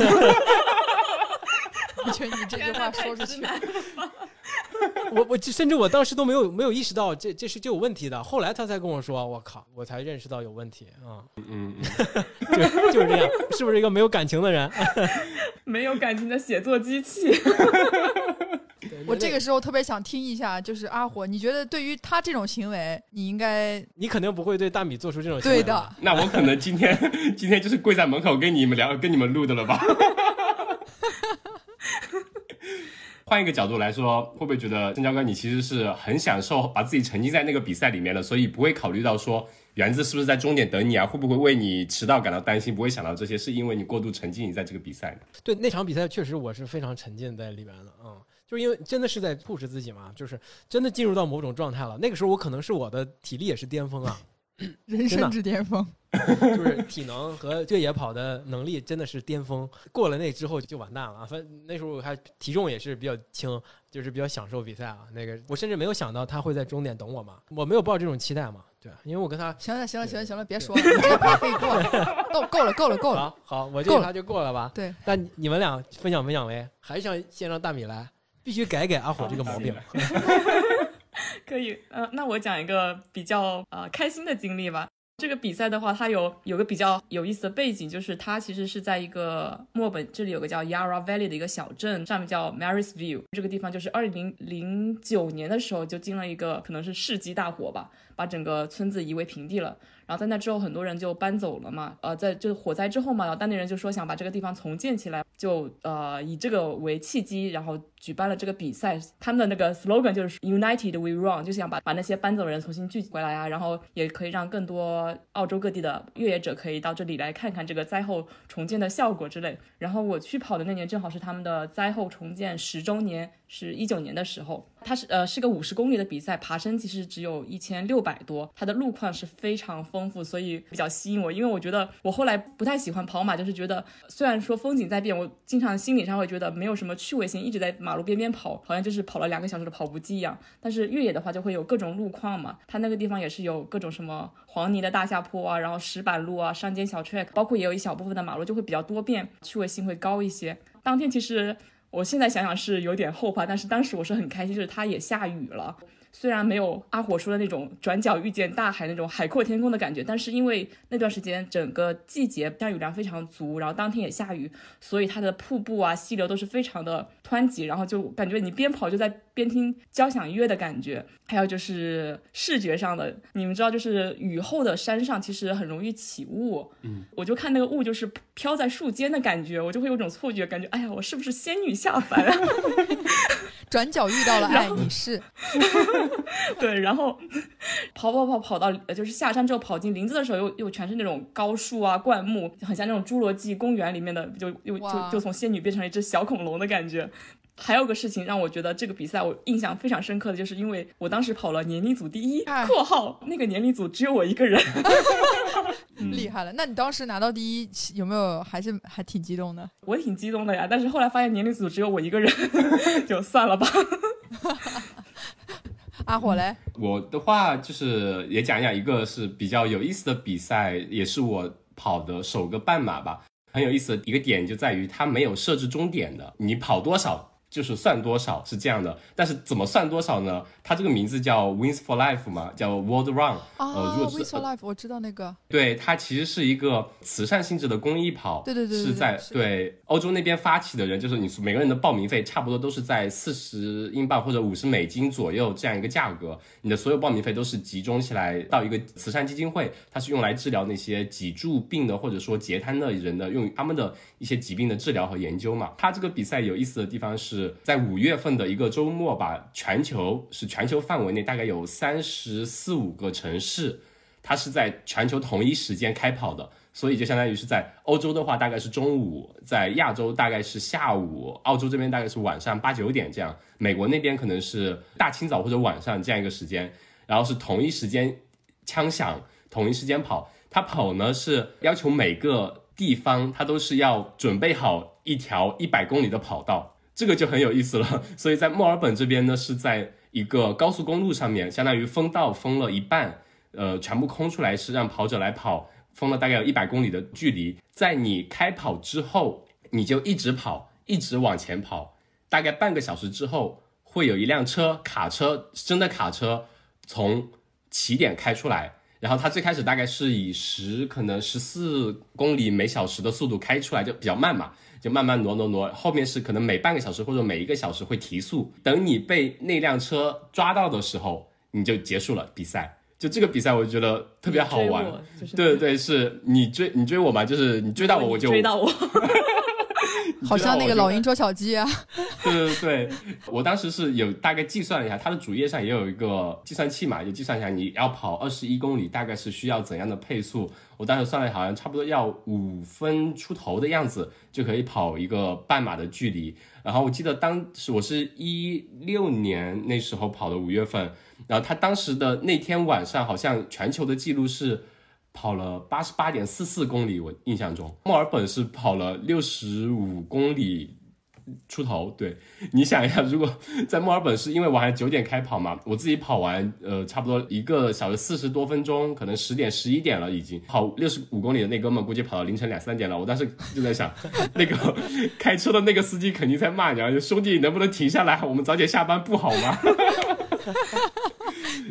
我觉得你这句话说出去，我我甚至我当时都没有没有意识到这这是就有问题的，后来他才跟我说，我靠，我才认识到有问题啊，嗯嗯，就就是这样，是不是一个没有感情的人？没有感情的写作机器。我这个时候特别想听一下，就是阿火，你觉得对于他这种行为，你应该你肯定不会对大米做出这种行为对的，那我可能今天今天就是跪在门口跟你们聊，跟你们录的了吧？换一个角度来说，会不会觉得郑教哥你其实是很享受把自己沉浸在那个比赛里面的，所以不会考虑到说园子是不是在终点等你啊？会不会为你迟到感到担心？不会想到这些，是因为你过度沉浸在这个比赛。对那场比赛，确实我是非常沉浸在里面的啊、嗯，就是因为真的是在 push 自己嘛，就是真的进入到某种状态了。那个时候我可能是我的体力也是巅峰啊，人生之巅峰。就是体能和越野跑的能力真的是巅峰。过了那之后就完蛋了，反正那时候还体重也是比较轻，就是比较享受比赛啊。那个我甚至没有想到他会在终点等我嘛，我没有抱这种期待嘛，对，因为我跟他行了，行了，行了，行了，别说了，可以过了，够够了，够了，够了。好好，我这够了一趴就过了吧。对，那你你们俩分享分享呗，还是想先让大米来，必须改改阿火这个毛病。可以，呃，那我讲一个比较呃开心的经历吧。这个比赛的话，它有有个比较有意思的背景，就是它其实是在一个墨本这里有个叫 Yarra Valley 的一个小镇，上面叫 Marysville。这个地方就是二零零九年的时候就经了一个可能是世纪大火吧，把整个村子夷为平地了。然后在那之后，很多人就搬走了嘛。呃，在就火灾之后嘛，然后当地人就说想把这个地方重建起来，就呃以这个为契机，然后举办了这个比赛。他们的那个 slogan 就是 United We Run，就想把把那些搬走的人重新聚集回来啊，然后也可以让更多澳洲各地的越野者可以到这里来看看这个灾后重建的效果之类。然后我去跑的那年正好是他们的灾后重建十周年，是一九年的时候。它是呃是个五十公里的比赛，爬升其实只有一千六百多，它的路况是非常丰富，所以比较吸引我。因为我觉得我后来不太喜欢跑马，就是觉得虽然说风景在变，我经常心理上会觉得没有什么趣味性，一直在马路边边跑，好像就是跑了两个小时的跑步机一样。但是越野的话就会有各种路况嘛，它那个地方也是有各种什么黄泥的大下坡啊，然后石板路啊、山间小 track，包括也有一小部分的马路就会比较多变，趣味性会高一些。当天其实我现在想想是有点后怕，但是当时我是很开心，就是它也下雨了。虽然没有阿火说的那种转角遇见大海那种海阔天空的感觉，但是因为那段时间整个季节降雨量非常足，然后当天也下雨，所以它的瀑布啊、溪流都是非常的湍急，然后就感觉你边跑就在边听交响乐的感觉。还有就是视觉上的，你们知道，就是雨后的山上其实很容易起雾，嗯，我就看那个雾就是飘在树间的感觉，我就会有种错觉，感觉哎呀，我是不是仙女下凡啊？转角遇到了爱，你是 对，然后跑跑跑跑到呃就是下山之后跑进林子的时候，又又全是那种高树啊、灌木，很像那种侏罗纪公园里面的，就又就就从仙女变成了一只小恐龙的感觉。还有个事情让我觉得这个比赛我印象非常深刻的，就是因为我当时跑了年龄组第一哎（括号那个年龄组只有我一个人 ），嗯厉害了。那你当时拿到第一，有没有还是还挺激动的？我挺激动的呀。但是后来发现年龄组只有我一个人，就算了吧。阿火嘞，我的话就是也讲一讲一个是比较有意思的比赛，也是我跑的首个半马吧。很有意思的一个点就在于它没有设置终点的，你跑多少就是算多少，是这样的。但是怎么算多少呢？它这个名字叫 Wins for Life 嘛，叫 World Run。呃，啊，Wins for Life，我知道那个，对，它其实是一个慈善性质的公益跑，对对对对对是在是对欧洲那边发起的人，就是你每个人的报名费差不多都是在四十英镑或者五十美金左右这样一个价格，你的所有报名费都是集中起来到一个慈善基金会，它是用来治疗那些脊柱病的或者说截瘫的人的，用于他们的一些疾病的治疗和研究嘛。它这个比赛有意思的地方是在五月份的一个周末吧，全球是全球范围内大概有三十四五个城市。它是在全球同一时间开跑的，所以就相当于是在欧洲的话大概是中午，在亚洲大概是下午，澳洲这边大概是晚上八九点这样，美国那边可能是大清早或者晚上这样一个时间，然后是同一时间枪响，同一时间跑。它跑呢是要求每个地方它都是要准备好一条一百公里的跑道，这个就很有意思了。所以在墨尔本这边呢是在一个高速公路上面，相当于封道封了一半。呃，全部空出来是让跑者来跑，封了大概有一百公里的距离。在你开跑之后，你就一直跑，一直往前跑，大概半个小时之后，会有一辆车，卡车，真的卡车从起点开出来。然后它最开始大概是以十可能十四公里每小时的速度开出来，就比较慢嘛，就慢慢挪挪挪。后面是可能每半个小时或者每一个小时会提速。等你被那辆车抓到的时候，你就结束了比赛。就这个比赛，我觉得特别好玩。就是对对对，是你追你追我嘛，就是你追到我我就追到我，好像那个老鹰捉小鸡啊。对对对，我当时是有大概计算了一下，它的主页上也有一个计算器嘛，就计算一下你要跑二十一公里，大概是需要怎样的配速。我当时算了，好像差不多要五分出头的样子就可以跑一个半马的距离。然后我记得当时我是一六年那时候跑的五月份，然后他当时的那天晚上好像全球的记录是。跑了八十八点四四公里，我印象中，墨尔本是跑了六十五公里出头。对，你想一下，如果在墨尔本是因为我还九点开跑嘛，我自己跑完，呃，差不多一个小时四十多分钟，可能十点十一点了已经。跑六十五公里的那哥们估计跑到凌晨两三点了。我当时就在想，那个开车的那个司机肯定在骂你啊，兄弟，能不能停下来？我们早点下班不好吗？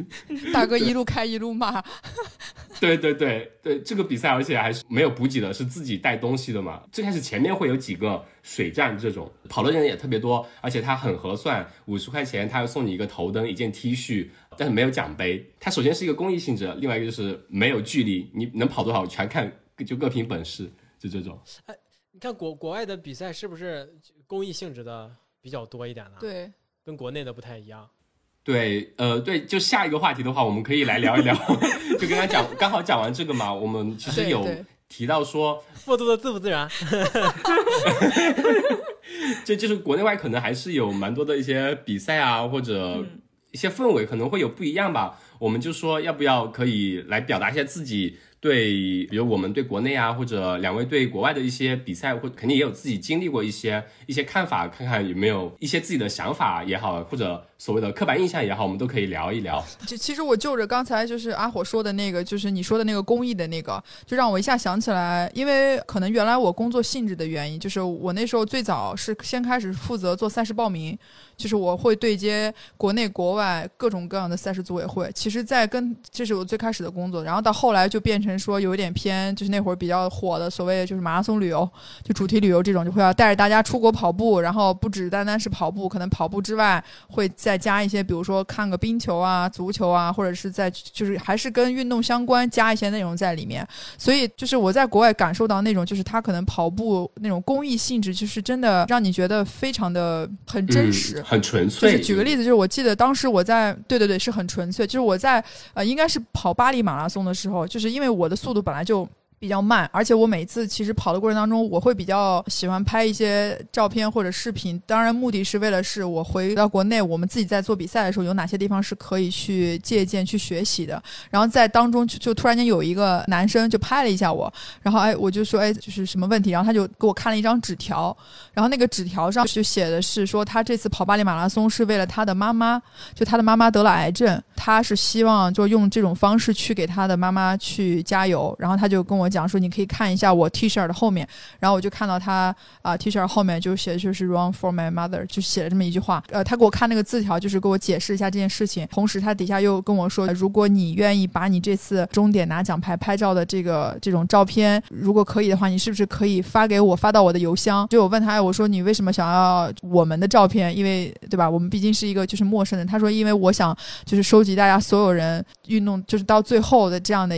大哥一路开一路骂，对对对对，这个比赛而且还是没有补给的，是自己带东西的嘛。最开始前面会有几个水站这种，跑的人也特别多，而且它很合算，五十块钱他要送你一个头灯、一件 T 恤，但是没有奖杯。它首先是一个公益性质，另外一个就是没有距离，你能跑多少全看就各凭本事，就这种。你看国国外的比赛是不是公益性质的比较多一点呢？，对，跟国内的不太一样。对，呃，对，就下一个话题的话，我们可以来聊一聊，就刚刚讲，刚好讲完这个嘛，我们其实有提到说，复读的自不自然？这就是国内外可能还是有蛮多的一些比赛啊，或者嗯一些氛围可能会有不一样吧。我们就说要不要可以来表达一下自己对，比如我们对国内啊，或者两位对国外的一些比赛，或肯定也有自己经历过一些一些看法，看看有没有一些自己的想法也好，或者所谓的刻板印象也好，我们都可以聊一聊。就其实我就着刚才就是阿火说的那个，就是你说的那个公益的那个，就让我一下想起来，因为可能原来我工作性质的原因，就是我那时候最早是先开始负责做赛事报名，就是我会对接国内国外各种各样的赛事组委会。其实，在跟这是我最开始的工作，然后到后来就变成说有一点偏，就是那会儿比较火的所谓就是马拉松旅游，就主题旅游这种，就会要带着大家出国跑步，然后不只单单是跑步，可能跑步之外会再加一些，比如说看个冰球啊、足球啊，或者是在就是还是跟运动相关，加一些内容在里面。所以就是我在国外感受到那种，就是他可能跑步那种公益性质，就是真的让你觉得非常的很真实。嗯、很纯粹就粹。是举个例子，就是我记得当时我在，对对对，是很纯粹。就是我在呃，应该是跑巴黎马拉松的时候，就是因为我的速度本来就比较慢，而且我每次其实跑的过程当中，我会比较喜欢拍一些照片或者视频。当然，目的是为了是我回到国内，我们自己在做比赛的时候，有哪些地方是可以去借鉴、去学习的。然后在当中就就突然间有一个男生就拍了一下我，然后哎，我就说哎，就是什么问题？然后他就给我看了一张纸条，然后那个纸条上就写的是说他这次跑巴黎马拉松是为了他的妈妈，就他的妈妈得了癌症，他是希望就用这种方式去给他的妈妈去加油。然后他就跟我。讲说你可以看一下我 T 恤的后面，然后我就看到他啊 T 恤后面就写的就是 Run for my mother，就写了这么一句话。呃，他给我看那个字条，就是给我解释一下这件事情。同时他底下又跟我说，如果你愿意把你这次终点拿奖牌拍照的这个这种照片，如果可以的话，你是不是可以发给我，发到我的邮箱？就我问他，我说你为什么想要我们的照片？因为对吧，我们毕竟是一个就是陌生人。他说因为我想就是收集大家所有人运动就是到最后的这样的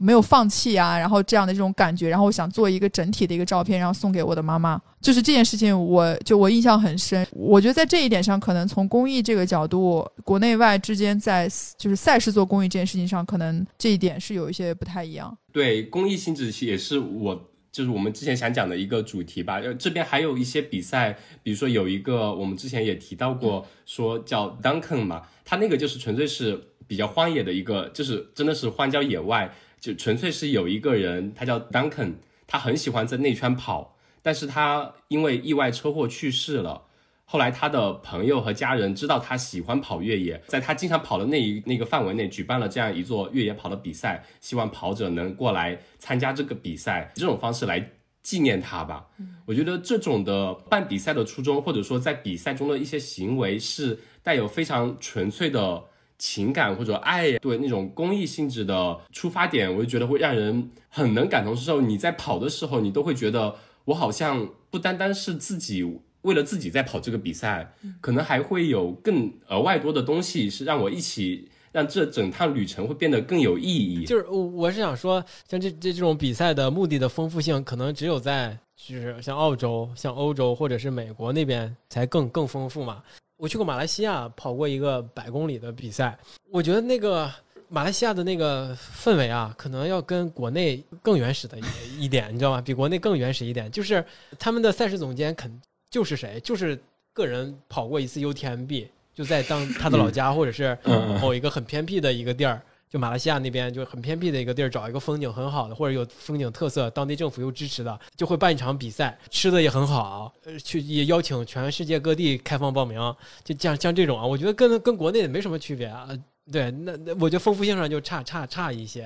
没有放弃啊，然后这。这样的这种感觉，然后我想做一个整体的一个照片，然后送给我的妈妈。就是这件事情，我就我印象很深。我觉得在这一点上，可能从公益这个角度，国内外之间在就是赛事做公益这件事情上，可能这一点是有一些不太一样。对，公益性质也是我就是我们之前想讲的一个主题吧。呃，这边还有一些比赛，比如说有一个我们之前也提到过，说叫 Duncan 嘛，他那个就是纯粹是比较荒野的一个，就是真的是荒郊野外。就纯粹是有一个人，他叫 Duncan，他很喜欢在内圈跑，但是他因为意外车祸去世了。后来他的朋友和家人知道他喜欢跑越野，在他经常跑的那一那个范围内举办了这样一座越野跑的比赛，希望跑者能过来参加这个比赛，这种方式来纪念他吧。我觉得这种的办比赛的初衷，或者说在比赛中的一些行为，是带有非常纯粹的。情感或者爱，对那种公益性质的出发点，我就觉得会让人很能感同身受。你在跑的时候，你都会觉得我好像不单单是自己为了自己在跑这个比赛，可能还会有更额外多的东西是让我一起让这整趟旅程会变得更有意义。就是我我是想说，像这这这种比赛的目的的丰富性，可能只有在就是像澳洲、像欧洲或者是美国那边才更更丰富嘛。我去过马来西亚跑过一个百公里的比赛，我觉得那个马来西亚的那个氛围啊，可能要跟国内更原始的一 一点，你知道吗？比国内更原始一点，就是他们的赛事总监肯就是谁，就是个人跑过一次 UTMB，就在当他的老家或者是某一个很偏僻的一个地儿。就马来西亚那边就很偏僻的一个地儿，找一个风景很好的或者有风景特色、当地政府又支持的，就会办一场比赛，吃的也很好，呃，去也邀请全世界各地开放报名，就像像这种啊，我觉得跟跟国内的没什么区别啊。对，那那我觉得丰富性上就差差差一些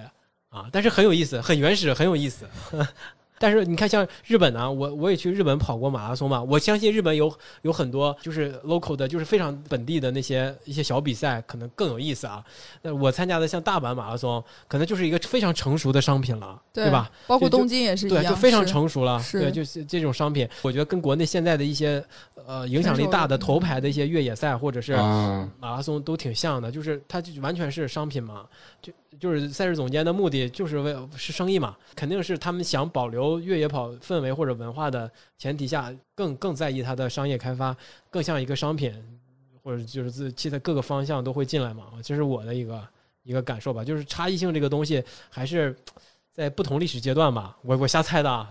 啊，但是很有意思，很原始，很有意思。但是你看，像日本呢，我我也去日本跑过马拉松嘛。我相信日本有有很多就是 local 的，就是非常本地的那些一些小比赛，可能更有意思啊。那我参加的像大阪马拉松，可能就是一个非常成熟的商品了，对吧？包括东京也是一样，对，就非常成熟了。对，就是这种商品，我觉得跟国内现在的一些呃影响力大的头牌的一些越野赛或者是马拉松都挺像的，就是它就完全是商品嘛，就。就是赛事总监的目的就是为是生意嘛，肯定是他们想保留越野跑氛围或者文化的前提下，更更在意它的商业开发，更像一个商品，或者就是自其他各个方向都会进来嘛。这是我的一个一个感受吧。就是差异性这个东西还是在不同历史阶段吧。我我瞎猜的。啊。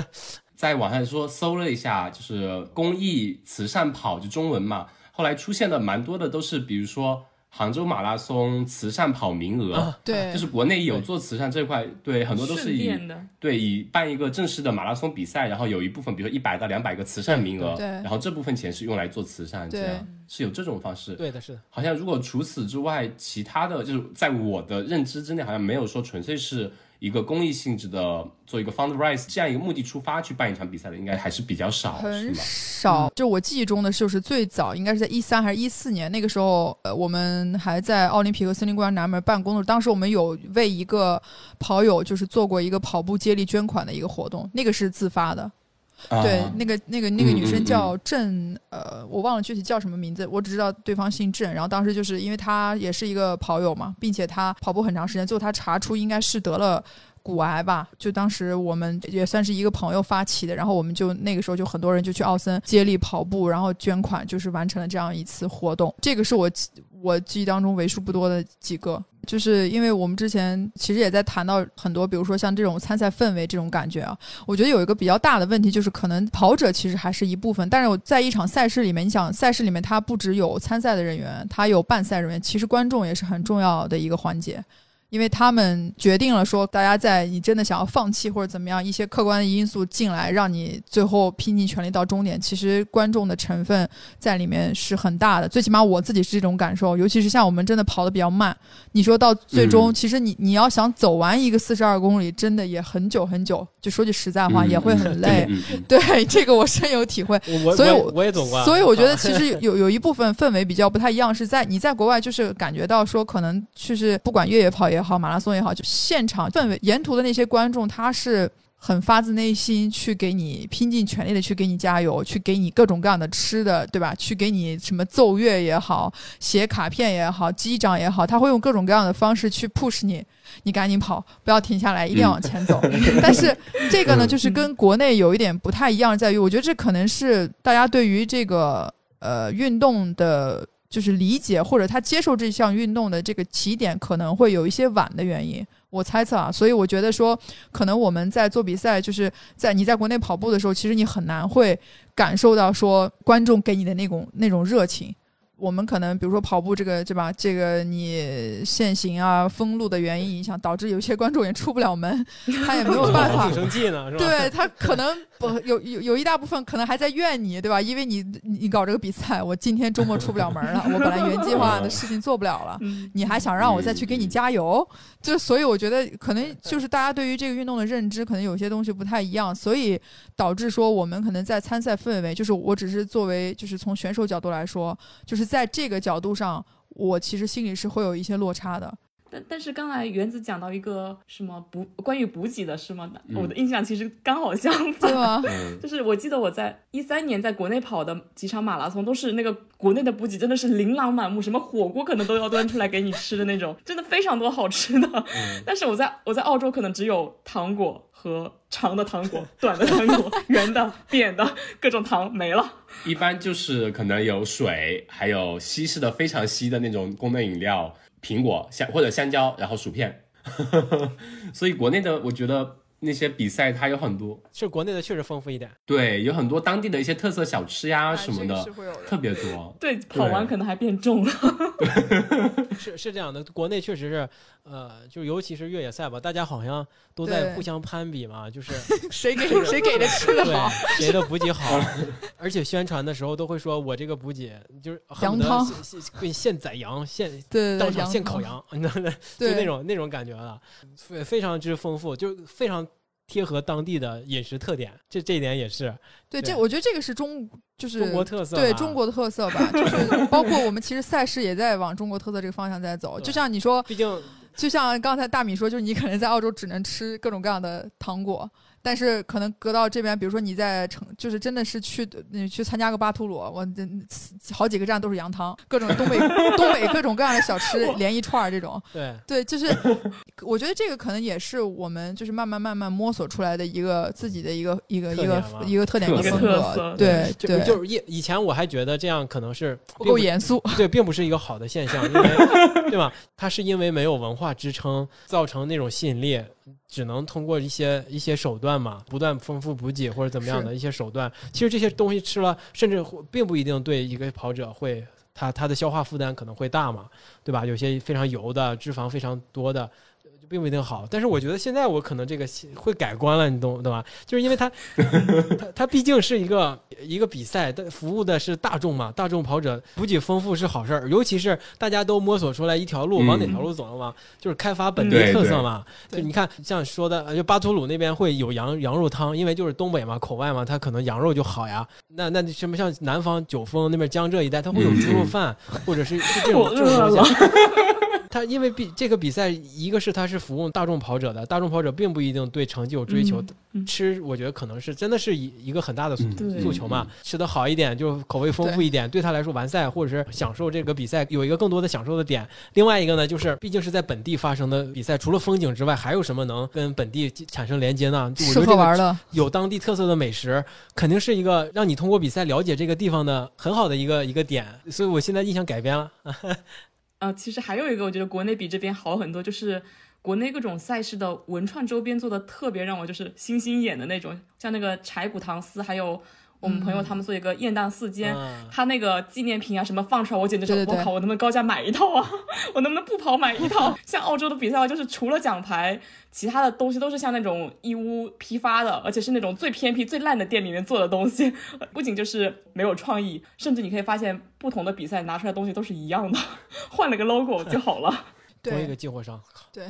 在网上说搜了一下，就是公益慈善跑就中文嘛，后来出现的蛮多的都是比如说。杭州马拉松慈善跑名额，对，就是国内有做慈善这块，对，很多都是以对以办一个正式的马拉松比赛，然后有一部分，比如说一百到两百个慈善名额，对，然后这部分钱是用来做慈善，这样是有这种方式，对的，是的。好像如果除此之外，其他的就是在我的认知之内，好像没有说纯粹是。一个公益性质的，做一个 fundraise 这样一个目的出发去办一场比赛的，应该还是比较少，很少。就我记忆中的，就是最早应该是在一三还是一四年，那个时候，呃，我们还在奥林匹克森林公园南门办公的当时我们有为一个跑友就是做过一个跑步接力捐款的一个活动，那个是自发的。对，那个那个那个女生叫郑，呃，我忘了具体叫什么名字，我只知道对方姓郑。然后当时就是因为她也是一个跑友嘛，并且她跑步很长时间，最后她查出应该是得了。骨癌吧，就当时我们也算是一个朋友发起的，然后我们就那个时候就很多人就去奥森接力跑步，然后捐款，就是完成了这样一次活动。这个是我我记忆当中为数不多的几个，就是因为我们之前其实也在谈到很多，比如说像这种参赛氛围这种感觉啊，我觉得有一个比较大的问题就是，可能跑者其实还是一部分，但是我在一场赛事里面，你想赛事里面它不只有参赛的人员，它有办赛人员，其实观众也是很重要的一个环节。因为他们决定了说，大家在你真的想要放弃或者怎么样一些客观的因素进来，让你最后拼尽全力到终点。其实观众的成分在里面是很大的，最起码我自己是这种感受。尤其是像我们真的跑得比较慢，你说到最终，其实你你要想走完一个四十二公里，真的也很久很久。就说句实在话，也会很累。对这个我深有体会。所以我也走过。所以我觉得其实有有一部分氛围比较不太一样，是在你在国外就是感觉到说，可能就是不管越野跑也。好，马拉松也好，就现场氛围，沿途的那些观众，他是很发自内心去给你拼尽全力的去给你加油，去给你各种各样的吃的，对吧？去给你什么奏乐也好，写卡片也好，击掌也好，他会用各种各样的方式去 push 你，你赶紧跑，不要停下来，一定要往前走。但是这个呢，就是跟国内有一点不太一样，在于我觉得这可能是大家对于这个呃运动的。就是理解或者他接受这项运动的这个起点可能会有一些晚的原因，我猜测啊，所以我觉得说，可能我们在做比赛，就是在你在国内跑步的时候，其实你很难会感受到说观众给你的那种那种热情。我们可能比如说跑步这个对吧？这个你限行啊、封路的原因影响，导致有些观众也出不了门，他也没有办法。生气呢，是吧？对他可能不 有有有一大部分可能还在怨你，对吧？因为你你搞这个比赛，我今天周末出不了门了，我本来原计划的事情做不了了，你还想让我再去给你加油？就所以我觉得可能就是大家对于这个运动的认知可能有些东西不太一样，所以导致说我们可能在参赛氛围，就是我只是作为就是从选手角度来说，就是。在这个角度上，我其实心里是会有一些落差的。但但是刚才原子讲到一个什么补关于补给的是吗？我的印象其实刚好相反，就是我记得我在一三年在国内跑的几场马拉松，都是那个国内的补给真的是琳琅满目，什么火锅可能都要端出来给你吃的那种，真的非常多好吃的。但是我在我在澳洲可能只有糖果和长的糖果、短的糖果、圆的、扁的各种糖没了。一般就是可能有水，还有稀释的非常稀的那种功能饮料。苹果香或者香蕉，然后薯片，所以国内的我觉得那些比赛它有很多，是国内的确实丰富一点。对，有很多当地的一些特色小吃呀什么的，特别多。对，跑完可能还变重了。是是这样的，国内确实是，呃，就尤其是越野赛吧，大家好像都在互相攀比嘛，就是 谁给谁给的吃的好，谁的补给好，而且宣传的时候都会说我这个补给就是羊汤，给现宰羊，现对当场现烤羊，你知道吗？就那种那种感觉了，非非常之丰富，就非常。贴合当地的饮食特点，这这一点也是对。这我觉得这个是中就是中国特色，对中国的特色吧。就是 包括我们其实赛事也在往中国特色这个方向在走。就像你说，毕竟就像刚才大米说，就是你可能在澳洲只能吃各种各样的糖果。但是可能隔到这边，比如说你在城，就是真的是去你去参加个巴图鲁，我这好几个站都是羊汤，各种东北东北各种各样的小吃连一串儿这种。对对，就是我觉得这个可能也是我们就是慢慢慢慢摸索出来的一个自己的一个一个一个一个特点一个风格。对对，就是以以前我还觉得这样可能是不够严肃，对，并不是一个好的现象，因为对吧？它是因为没有文化支撑造成那种吸引力。只能通过一些一些手段嘛，不断丰富补给或者怎么样的一些手段。其实这些东西吃了，甚至并不一定对一个跑者会，他他的消化负担可能会大嘛，对吧？有些非常油的、脂肪非常多的。并不一定好，但是我觉得现在我可能这个会改观了，你懂懂吧？就是因为它，它它毕竟是一个一个比赛，但服务的是大众嘛，大众跑者补给丰富是好事儿，尤其是大家都摸索出来一条路，往哪条路走了嘛，就是开发本地特色嘛。就你看，像说的，就巴图鲁那边会有羊羊肉汤，因为就是东北嘛，口外嘛，它可能羊肉就好呀。那那什么像南方九峰那边江浙一带，它会有猪肉饭，或者是是这种这种东西。他因为比这个比赛，一个是他是服务大众跑者的，大众跑者并不一定对成绩有追求。吃，我觉得可能是真的是一一个很大的诉求嘛，吃的好一点，就口味丰富一点，对他来说完赛或者是享受这个比赛有一个更多的享受的点。另外一个呢，就是毕竟是在本地发生的比赛，除了风景之外，还有什么能跟本地产生连接呢？适合玩的，有当地特色的美食，肯定是一个让你通过比赛了解这个地方的很好的一个一个点。所以我现在印象改变了。呃，其实还有一个，我觉得国内比这边好很多，就是国内各种赛事的文创周边做的特别让我就是星星眼的那种，像那个柴谷糖丝，还有我们朋友他们做一个雁荡四间，嗯他那个纪念品啊什么放出来，我简直是对对对。我靠，我能不能高价买一套啊？我能不能不跑买一套？像澳洲的比赛的话，就是除了奖牌，其他的东西都是像那种义乌批发的，而且是那种最偏僻、最烂的店里面做的东西，不仅就是没有创意，甚至你可以发现不同的比赛拿出来的东西都是一样的，换了个 logo 就好了。同一个进货商，对，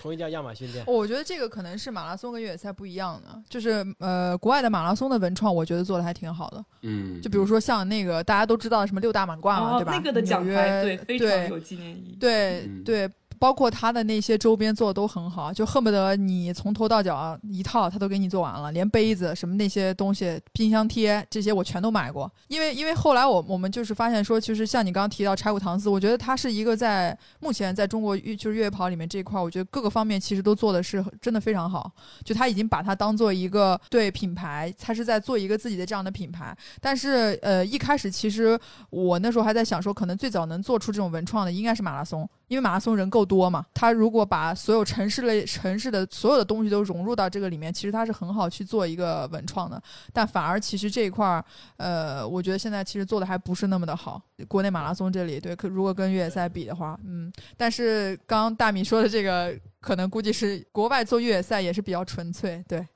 同一家亚马逊店。我觉得这个可能是马拉松跟越野赛不一样的，就是呃，国外的马拉松的文创，我觉得做的还挺好的。嗯，就比如说像那个大家都知道什么六大满贯嘛，哦对吧？那个的奖牌对非常有纪念意义。对嗯对，包括他的那些周边做的都很好，就恨不得你从头到脚一套他都给你做完了，连杯子什么那些东西、冰箱贴这些我全都买过。因为因为后来我我们就是发现说，其实像你刚刚提到柴谷唐斯，我觉得他是一个在目前在中国就是越野跑里面这一块，我觉得各个方面其实都做的是真的非常好。就他已经把它当做一个对品牌，他是在做一个自己的这样的品牌。但是呃，一开始其实我那时候还在想说，可能最早能做出这种文创的应该是马拉松，因为马拉松人够多嘛。他如果把所有城市类城市的所有的东西都融入到这个里面，其实他是很好去做一个文创的。但反而其实这一块儿，呃，我觉得现在其实做的还不是那么的好。国内马拉松这里，对，可如果跟越野赛比的话，嗯，但是刚刚大米说的这个，可能估计是国外做越野赛也是比较纯粹，对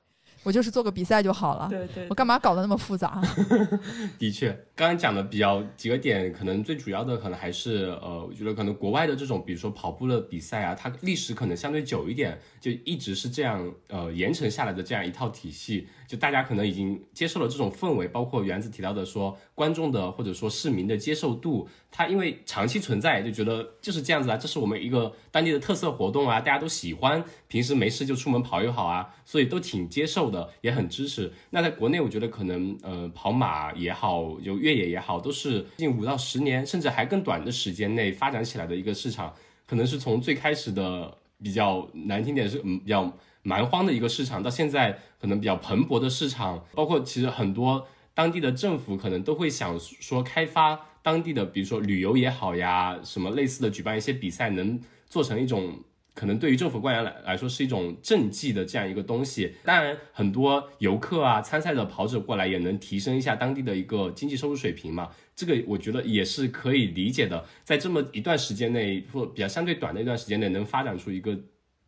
我就是做个比赛就好了。对对我干嘛搞得那么复杂？的确，刚刚讲的比较几个点，可能最主要的可能还是呃，我觉得可能国外的这种，比如说跑步的比赛啊，它历史可能相对久一点，就一直是这样呃延承下来的这样一套体系，就大家可能已经接受了这种氛围，包括园子提到的说观众的或者说市民的接受度，它因为长期存在，就觉得就是这样子啊，这是我们一个当地的特色活动啊，大家都喜欢，平时没事就出门跑一跑啊，所以都挺接受的，也很支持。那在国内，我觉得可能呃跑马也好，有越野也好，都是近五到十年，甚至还更短的时间内发展起来的一个市场，可能是从最开始的比较难听点是嗯比较蛮荒的一个市场，到现在可能比较蓬勃的市场，包括其实很多当地的政府可能都会想说开发当地的，比如说旅游也好呀，什么类似的举办一些比赛，能做成一种可能对于政府官员来来说是一种政绩的这样一个东西。当然，很多游客啊、参赛的跑者过来也能提升一下当地的一个经济收入水平嘛。这个我觉得也是可以理解的。在这么一段时间内，或比较相对短的一段时间内，能发展出一个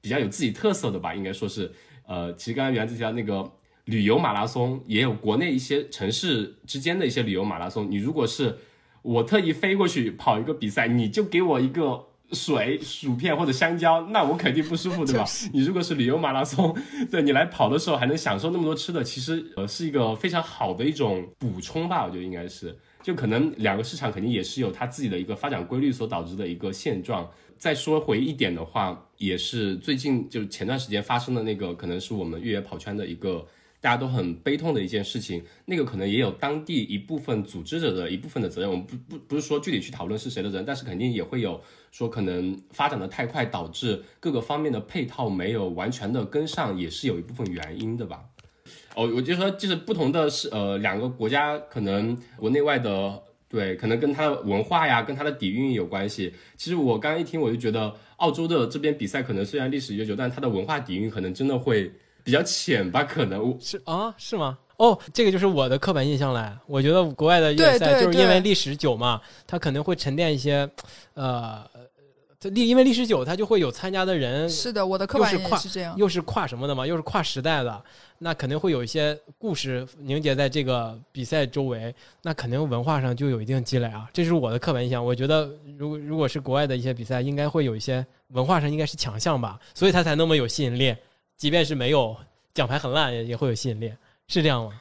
比较有自己特色的吧，应该说是。呃，其实刚刚原子提到那个旅游马拉松，也有国内一些城市之间的一些旅游马拉松。你如果是我特意飞过去跑一个比赛，你就给我一个水、薯片或者香蕉，那我肯定不舒服，对吧？你如果是旅游马拉松，对你来跑的时候还能享受那么多吃的，其实呃是一个非常好的一种补充吧，我觉得应该是。就可能两个市场肯定也是有它自己的一个发展规律所导致的一个现状。再说回一点的话，也是最近就前段时间发生的那个，可能是我们越野跑圈的一个大家都很悲痛的一件事情。那个可能也有当地一部分组织者的一部分的责任，我们不不不是说具体去讨论是谁的责任，但是肯定也会有说可能发展的太快，导致各个方面的配套没有完全的跟上，也是有一部分原因的吧。哦，我就说就是不同的是呃两个国家可能国内外的对，可能跟它的文化呀，跟它的底蕴有关系。其实我刚刚一听，我就觉得澳洲的这边比赛可能虽然历史悠久，但它的文化底蕴可能真的会比较浅吧？可能是啊，是吗？哦，这个就是我的刻板印象嘞。我觉得国外的越野赛就是因为历史久嘛，它可能会沉淀一些，呃，这历因为历史久，它就会有参加的人，是的，我的刻板又是跨也是这样。又是跨什么的嘛，又是跨时代的，那肯定会有一些故事凝结在这个比赛周围，那肯定文化上就有一定积累啊。这是我的刻板印象。我觉得，如果如果是国外的一些比赛，应该会有一些文化上应该是强项吧，所以它才那么有吸引力。即便是没有奖牌很烂，也也会有吸引力，是这样吗？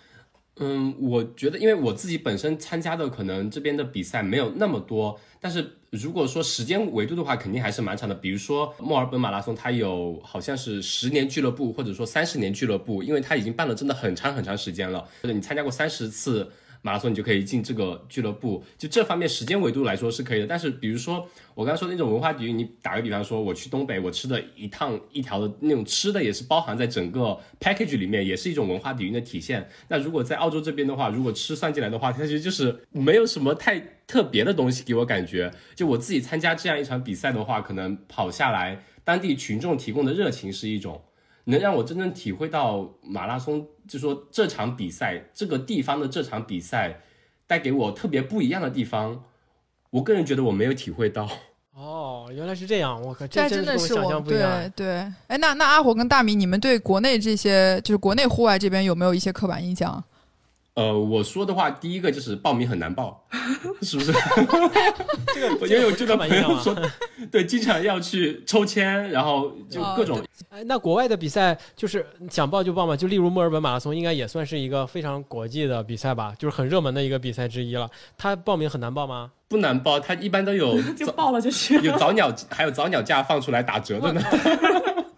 嗯，我觉得，因为我自己本身参加的可能这边的比赛没有那么多，但是如果说时间维度的话，肯定还是蛮长的。比如说墨尔本马拉松，它有好像是十年俱乐部，或者说三十年俱乐部，因为它已经办了真的很长很长时间了。就是你参加过三十次马拉松，你就可以进这个俱乐部。就这方面时间维度来说是可以的。但是比如说我刚刚说的那种文化底蕴，你打个比方说，我去东北，我吃的一趟一条的那种吃的也是包含在整个 package 里面，也是一种文化底蕴的体现。那如果在澳洲这边的话，如果吃算进来的话，它其实就是没有什么太特别的东西给我感觉。就我自己参加这样一场比赛的话，可能跑下来，当地群众提供的热情是一种。能让我真正体会到马拉松，就说这场比赛这个地方的这场比赛带给我特别不一样的地方，我个人觉得我没有体会到。哦，原来是这样，我靠，这这真的是我想象不一样对。对。哎，那那阿火跟大米，你们对国内这些就是国内户外这边有没有一些刻板印象？呃，我说的话，第一个就是报名很难报，是不是？这个我也有这个朋友说，对，经常要去抽签，然后就各种哎，那国外的比赛就是想报就报嘛？就例如墨尔本马拉松，应该也算是一个非常国际的比赛吧，就是很热门的一个比赛之一了。它报名很难报吗？不难报，它一般都有 就报了就去了。有早鸟，还有早鸟价放出来打折的呢。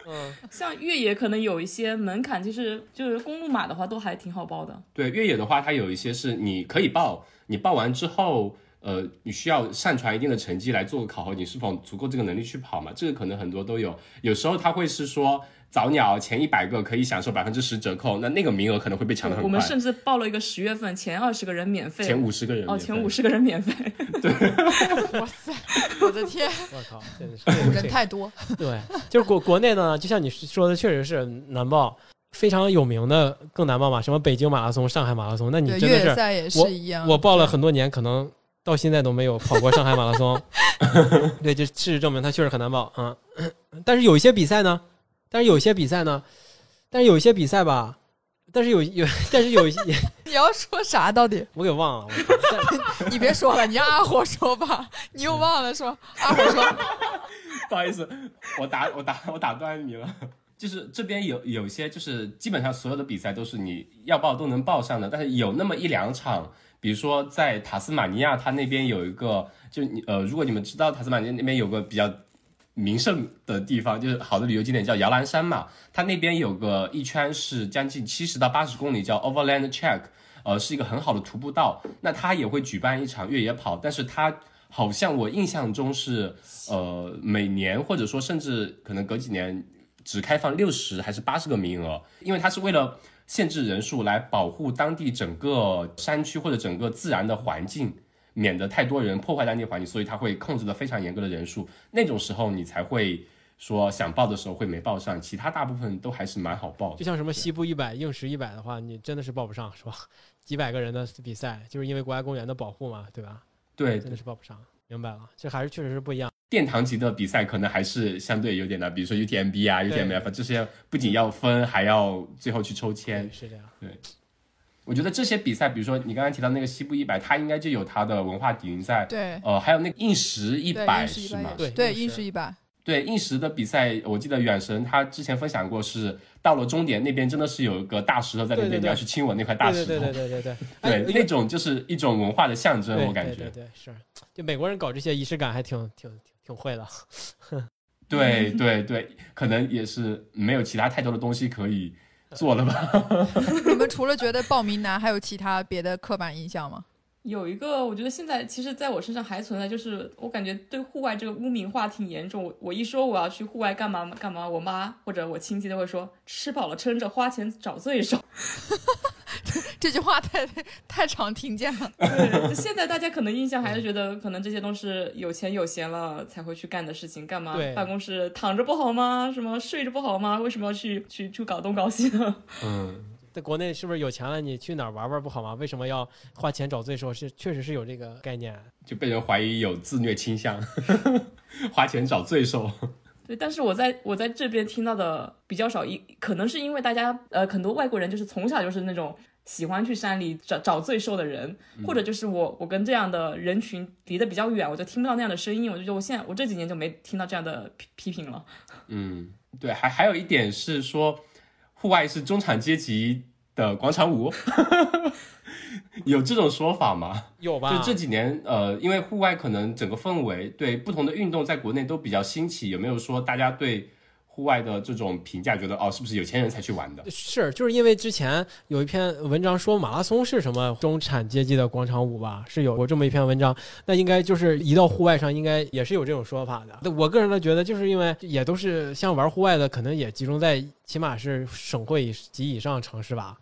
嗯，像越野可能有一些门槛，其实就是公路马的话都还挺好报的。对越野的话，它有一些是你可以报，你报完之后，呃，你需要上传一定的成绩来做个考核，你是否足够这个能力去跑嘛？这个可能很多都有。有时候它会是说早鸟前一百个可以享受百分之十折扣，那那个名额可能会被抢的很快。我们甚至报了一个十月份前二十个人免费，前五十个人哦，前五十个人免费。对 哇塞，我的天，我靠，真的是人太多。对，就是国国内呢，就像你说的，确实是难报，非常有名的更难报嘛，什么北京马拉松、上海马拉松，那你，真的是越野赛也是一样。我报了很多年，可能到现在都没有跑过上海马拉松。对，就事实证明它确实很难报啊、嗯。但是有一些比赛呢，但是有些比赛呢，但是有一些比赛吧，但是有有，但是有些 你要说啥？到底我给忘了。你别说了，你让阿火说吧。你又忘了说，阿火说。不好意思，我打我打我打断你了。就是这边有有些就是基本上所有的比赛都是你要报都能报上的，但是有那么一两场，比如说在塔斯马尼亚，他那边有一个，就你呃，如果你们知道塔斯马尼亚那边有个比较名胜的地方，就是好的旅游景点叫摇篮山嘛，它那边有个一圈是将近七十到八十公里，叫 Overland Track，呃，是一个很好的徒步道。那它也会举办一场越野跑，但是它好像我印象中是，呃，每年或者说甚至可能隔几年只开放六十还是八十个名额，因为它是为了限制人数来保护当地整个山区或者整个自然的环境，免得太多人破坏当地环境，所以他会控制的非常严格的人数。那种时候你才会说想报的时候会没报上，其他大部分都还是蛮好报的。就像什么西部一百、硬石一百的话，你真的是报不上，是吧？几百个人的比赛，就是因为国家公园的保护嘛，对吧？对真的是报不上。明白了，这还是确实是不一样。殿堂级的比赛可能还是相对有点难，比如说 UTMB 啊、UTMF 这些，不仅要分，还要最后去抽签，。是这样。我觉得这些比赛，比如说你刚刚提到那个西部一百，它应该就有它的文化底蕴在。对呃，还有那个硬石一对，百是吗？对对，硬式硬式一百。对，硬石的比赛，我记得远神他之前分享过是，到了终点那边真的是有一个大石头在那边，对对对你要去亲吻那块大石头。对对对对对对对。对 那种就是一种文化的象征，我感觉。对对对是，就美国人搞这些仪式感还挺挺挺挺会的。对对对，可能也是没有其他太多的东西可以做了吧。你们除了觉得报名难，还有其他别的刻板印象吗？有一个，我觉得现在其实在我身上还存在，就是我感觉对户外这个污名化挺严重。我我一说我要去户外干嘛干嘛，我妈或者我亲戚都会说吃饱了撑着，花钱找罪受。这句话太太常听见了。对，现在大家可能印象还是觉得，可能这些都是有钱有闲了才会去干的事情。干嘛对办公室躺着不好吗？什么睡着不好吗？为什么要去去去搞东搞西呢？嗯，在国内是不是有钱了，你去哪儿玩玩不好吗？为什么要花钱找罪受？是确实是有这个概念。就被人怀疑有自虐倾向，花钱找罪受。对，但是我在我在这边听到的比较少，一可能是因为大家呃很多外国人就是从小就是那种喜欢去山里找找罪受的人，或者就是我我跟这样的人群离得比较远，我就听不到那样的声音，我就觉得我现在我这几年就没听到这样的批批评了。嗯，对，还还有一点是说，户外是中产阶级的广场舞，有这种说法吗？有吧？就这几年，呃，因为户外可能整个氛围对不同的运动在国内都比较兴起，有没有说大家对户外的这种评价，觉得哦，是不是有钱人才去玩的？是，就是因为之前有一篇文章说马拉松是什么中产阶级的广场舞吧，是有过这么一篇文章。那应该就是移到户外上，应该也是有这种说法的。那我个人的觉得，就是因为也都是像玩户外的，可能也集中在起码是省会及以上城市吧。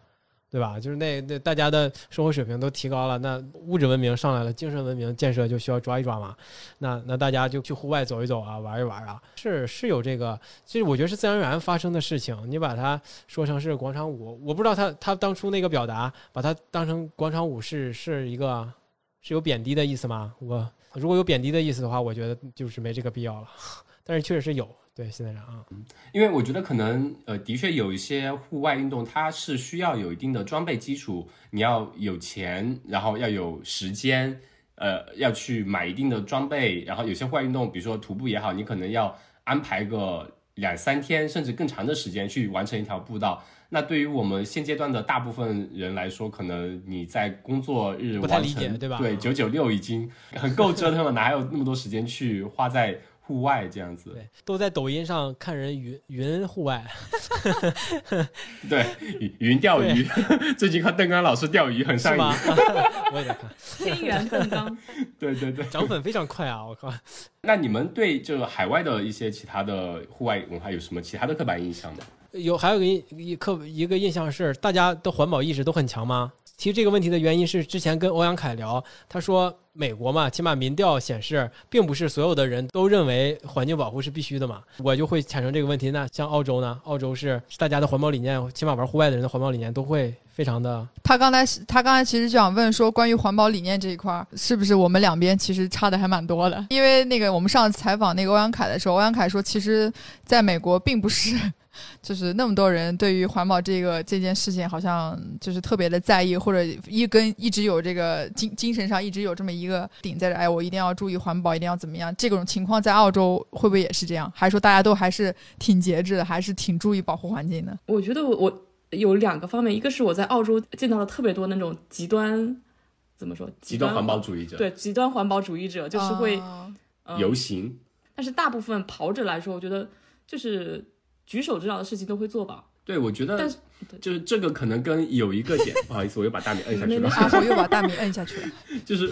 对吧？就是那那大家的生活水平都提高了，那物质文明上来了，精神文明建设就需要抓一抓嘛。那那大家就去户外走一走啊，玩一玩啊，是是有这个，其实我觉得是自然而然发生的事情。你把它说成是广场舞，我不知道他他当初那个表达，把它当成广场舞是是一个是有贬低的意思吗？我如果有贬低的意思的话，我觉得就是没这个必要了。但是确实是有。对，现在上啊，因为我觉得可能呃，的确有一些户外运动，它是需要有一定的装备基础，你要有钱，然后要有时间，呃，要去买一定的装备，然后有些户外运动，比如说徒步也好，你可能要安排个两三天甚至更长的时间去完成一条步道。那对于我们现阶段的大部分人来说，可能你在工作日不太理解，对吧？对，九九六已经很够折腾了，哪有那么多时间去花在？户外这样子，对，都在抖音上看人云云户外，对云云钓鱼，最近看邓刚老师钓鱼很上瘾，我也在看天元邓刚，对对对，涨粉非常快啊！我靠，那你们对就是海外的一些其他的户外文化有什么其他的刻板印象吗？有，还有个印刻一个印象是大家的环保意识都很强吗？提这个问题的原因是之前跟欧阳凯聊，他说。美国嘛，起码民调显示，并不是所有的人都认为环境保护是必须的嘛。我就会产生这个问题。那像澳洲呢？澳洲是大家的环保理念，起码玩户外的人的环保理念都会非常的。他刚才他刚才其实就想问说，关于环保理念这一块，是不是我们两边其实差的还蛮多的？因为那个我们上次采访那个欧阳凯的时候，欧阳凯说，其实在美国并不是。就是那么多人对于环保这个这件事情，好像就是特别的在意，或者一根一直有这个精精神上一直有这么一个顶在这，哎，我一定要注意环保，一定要怎么样？这种情况在澳洲会不会也是这样？还是说大家都还是挺节制的，还是挺注意保护环境的？我觉得我我有两个方面，一个是我在澳洲见到了特别多那种极端，怎么说？极端环保主义者。对，极端环保主义者就是会游行。但是大部分跑者来说，我觉得就是。举手之劳的事情都会做吧？对，我觉得，但是就是这个可能跟有一个点，不好意思，我又把大米摁下去了，我又把大米摁下去了，就是，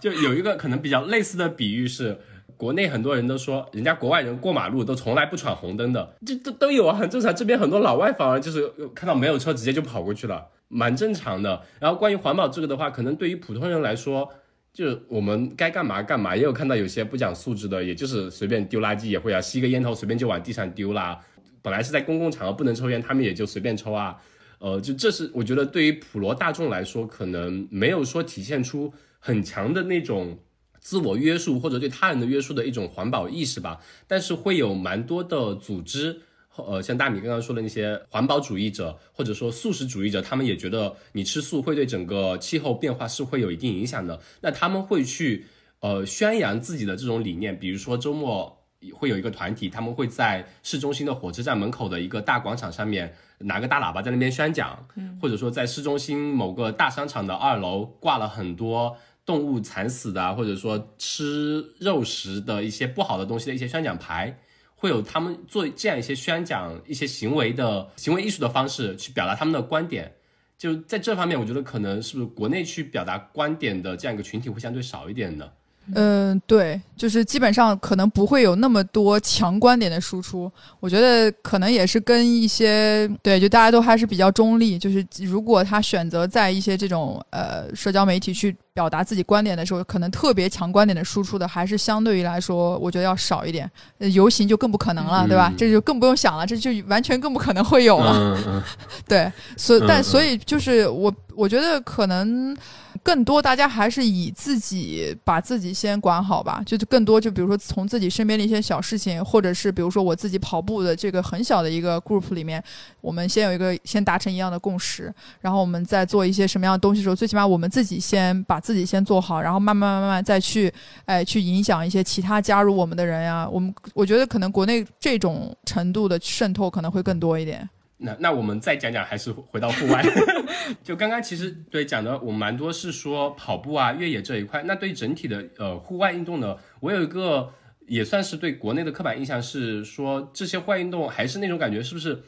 就有一个可能比较类似的比喻是，国内很多人都说，人家国外人过马路都从来不闯红灯的，这都都有啊，很正常。这边很多老外反而就是看到没有车直接就跑过去了，蛮正常的。然后关于环保这个的话，可能对于普通人来说。就我们该干嘛干嘛，也有看到有些不讲素质的，也就是随便丢垃圾也会啊，吸个烟头随便就往地上丢啦。本来是在公共场合不能抽烟，他们也就随便抽啊。呃，就这是我觉得对于普罗大众来说，可能没有说体现出很强的那种自我约束或者对他人的约束的一种环保意识吧。但是会有蛮多的组织。呃，像大米刚刚说的那些环保主义者，或者说素食主义者，他们也觉得你吃素会对整个气候变化是会有一定影响的。那他们会去呃宣扬自己的这种理念，比如说周末会有一个团体，他们会在市中心的火车站门口的一个大广场上面拿个大喇叭在那边宣讲，或者说在市中心某个大商场的二楼挂了很多动物惨死的，或者说吃肉食的一些不好的东西的一些宣讲牌。会有他们做这样一些宣讲、一些行为的行为艺术的方式去表达他们的观点，就在这方面，我觉得可能是不是国内去表达观点的这样一个群体会相对少一点的。嗯，对，就是基本上可能不会有那么多强观点的输出。我觉得可能也是跟一些对，就大家都还是比较中立。就是如果他选择在一些这种呃社交媒体去表达自己观点的时候，可能特别强观点的输出的，还是相对于来说，我觉得要少一点。游行就更不可能了，对吧？这就更不用想了，这就完全更不可能会有了。对，所但所以就是我我觉得可能。更多大家还是以自己把自己先管好吧，就是更多就比如说从自己身边的一些小事情，或者是比如说我自己跑步的这个很小的一个 group 里面，我们先有一个先达成一样的共识，然后我们在做一些什么样的东西的时候，最起码我们自己先把自己先做好，然后慢慢慢慢再去哎去影响一些其他加入我们的人呀。我们我觉得可能国内这种程度的渗透可能会更多一点。那那我们再讲讲，还是回到户外。就刚刚其实对讲的，我蛮多是说跑步啊、越野这一块。那对整体的呃户外运动呢，我有一个也算是对国内的刻板印象是说这些户外运动还是那种感觉，是不是？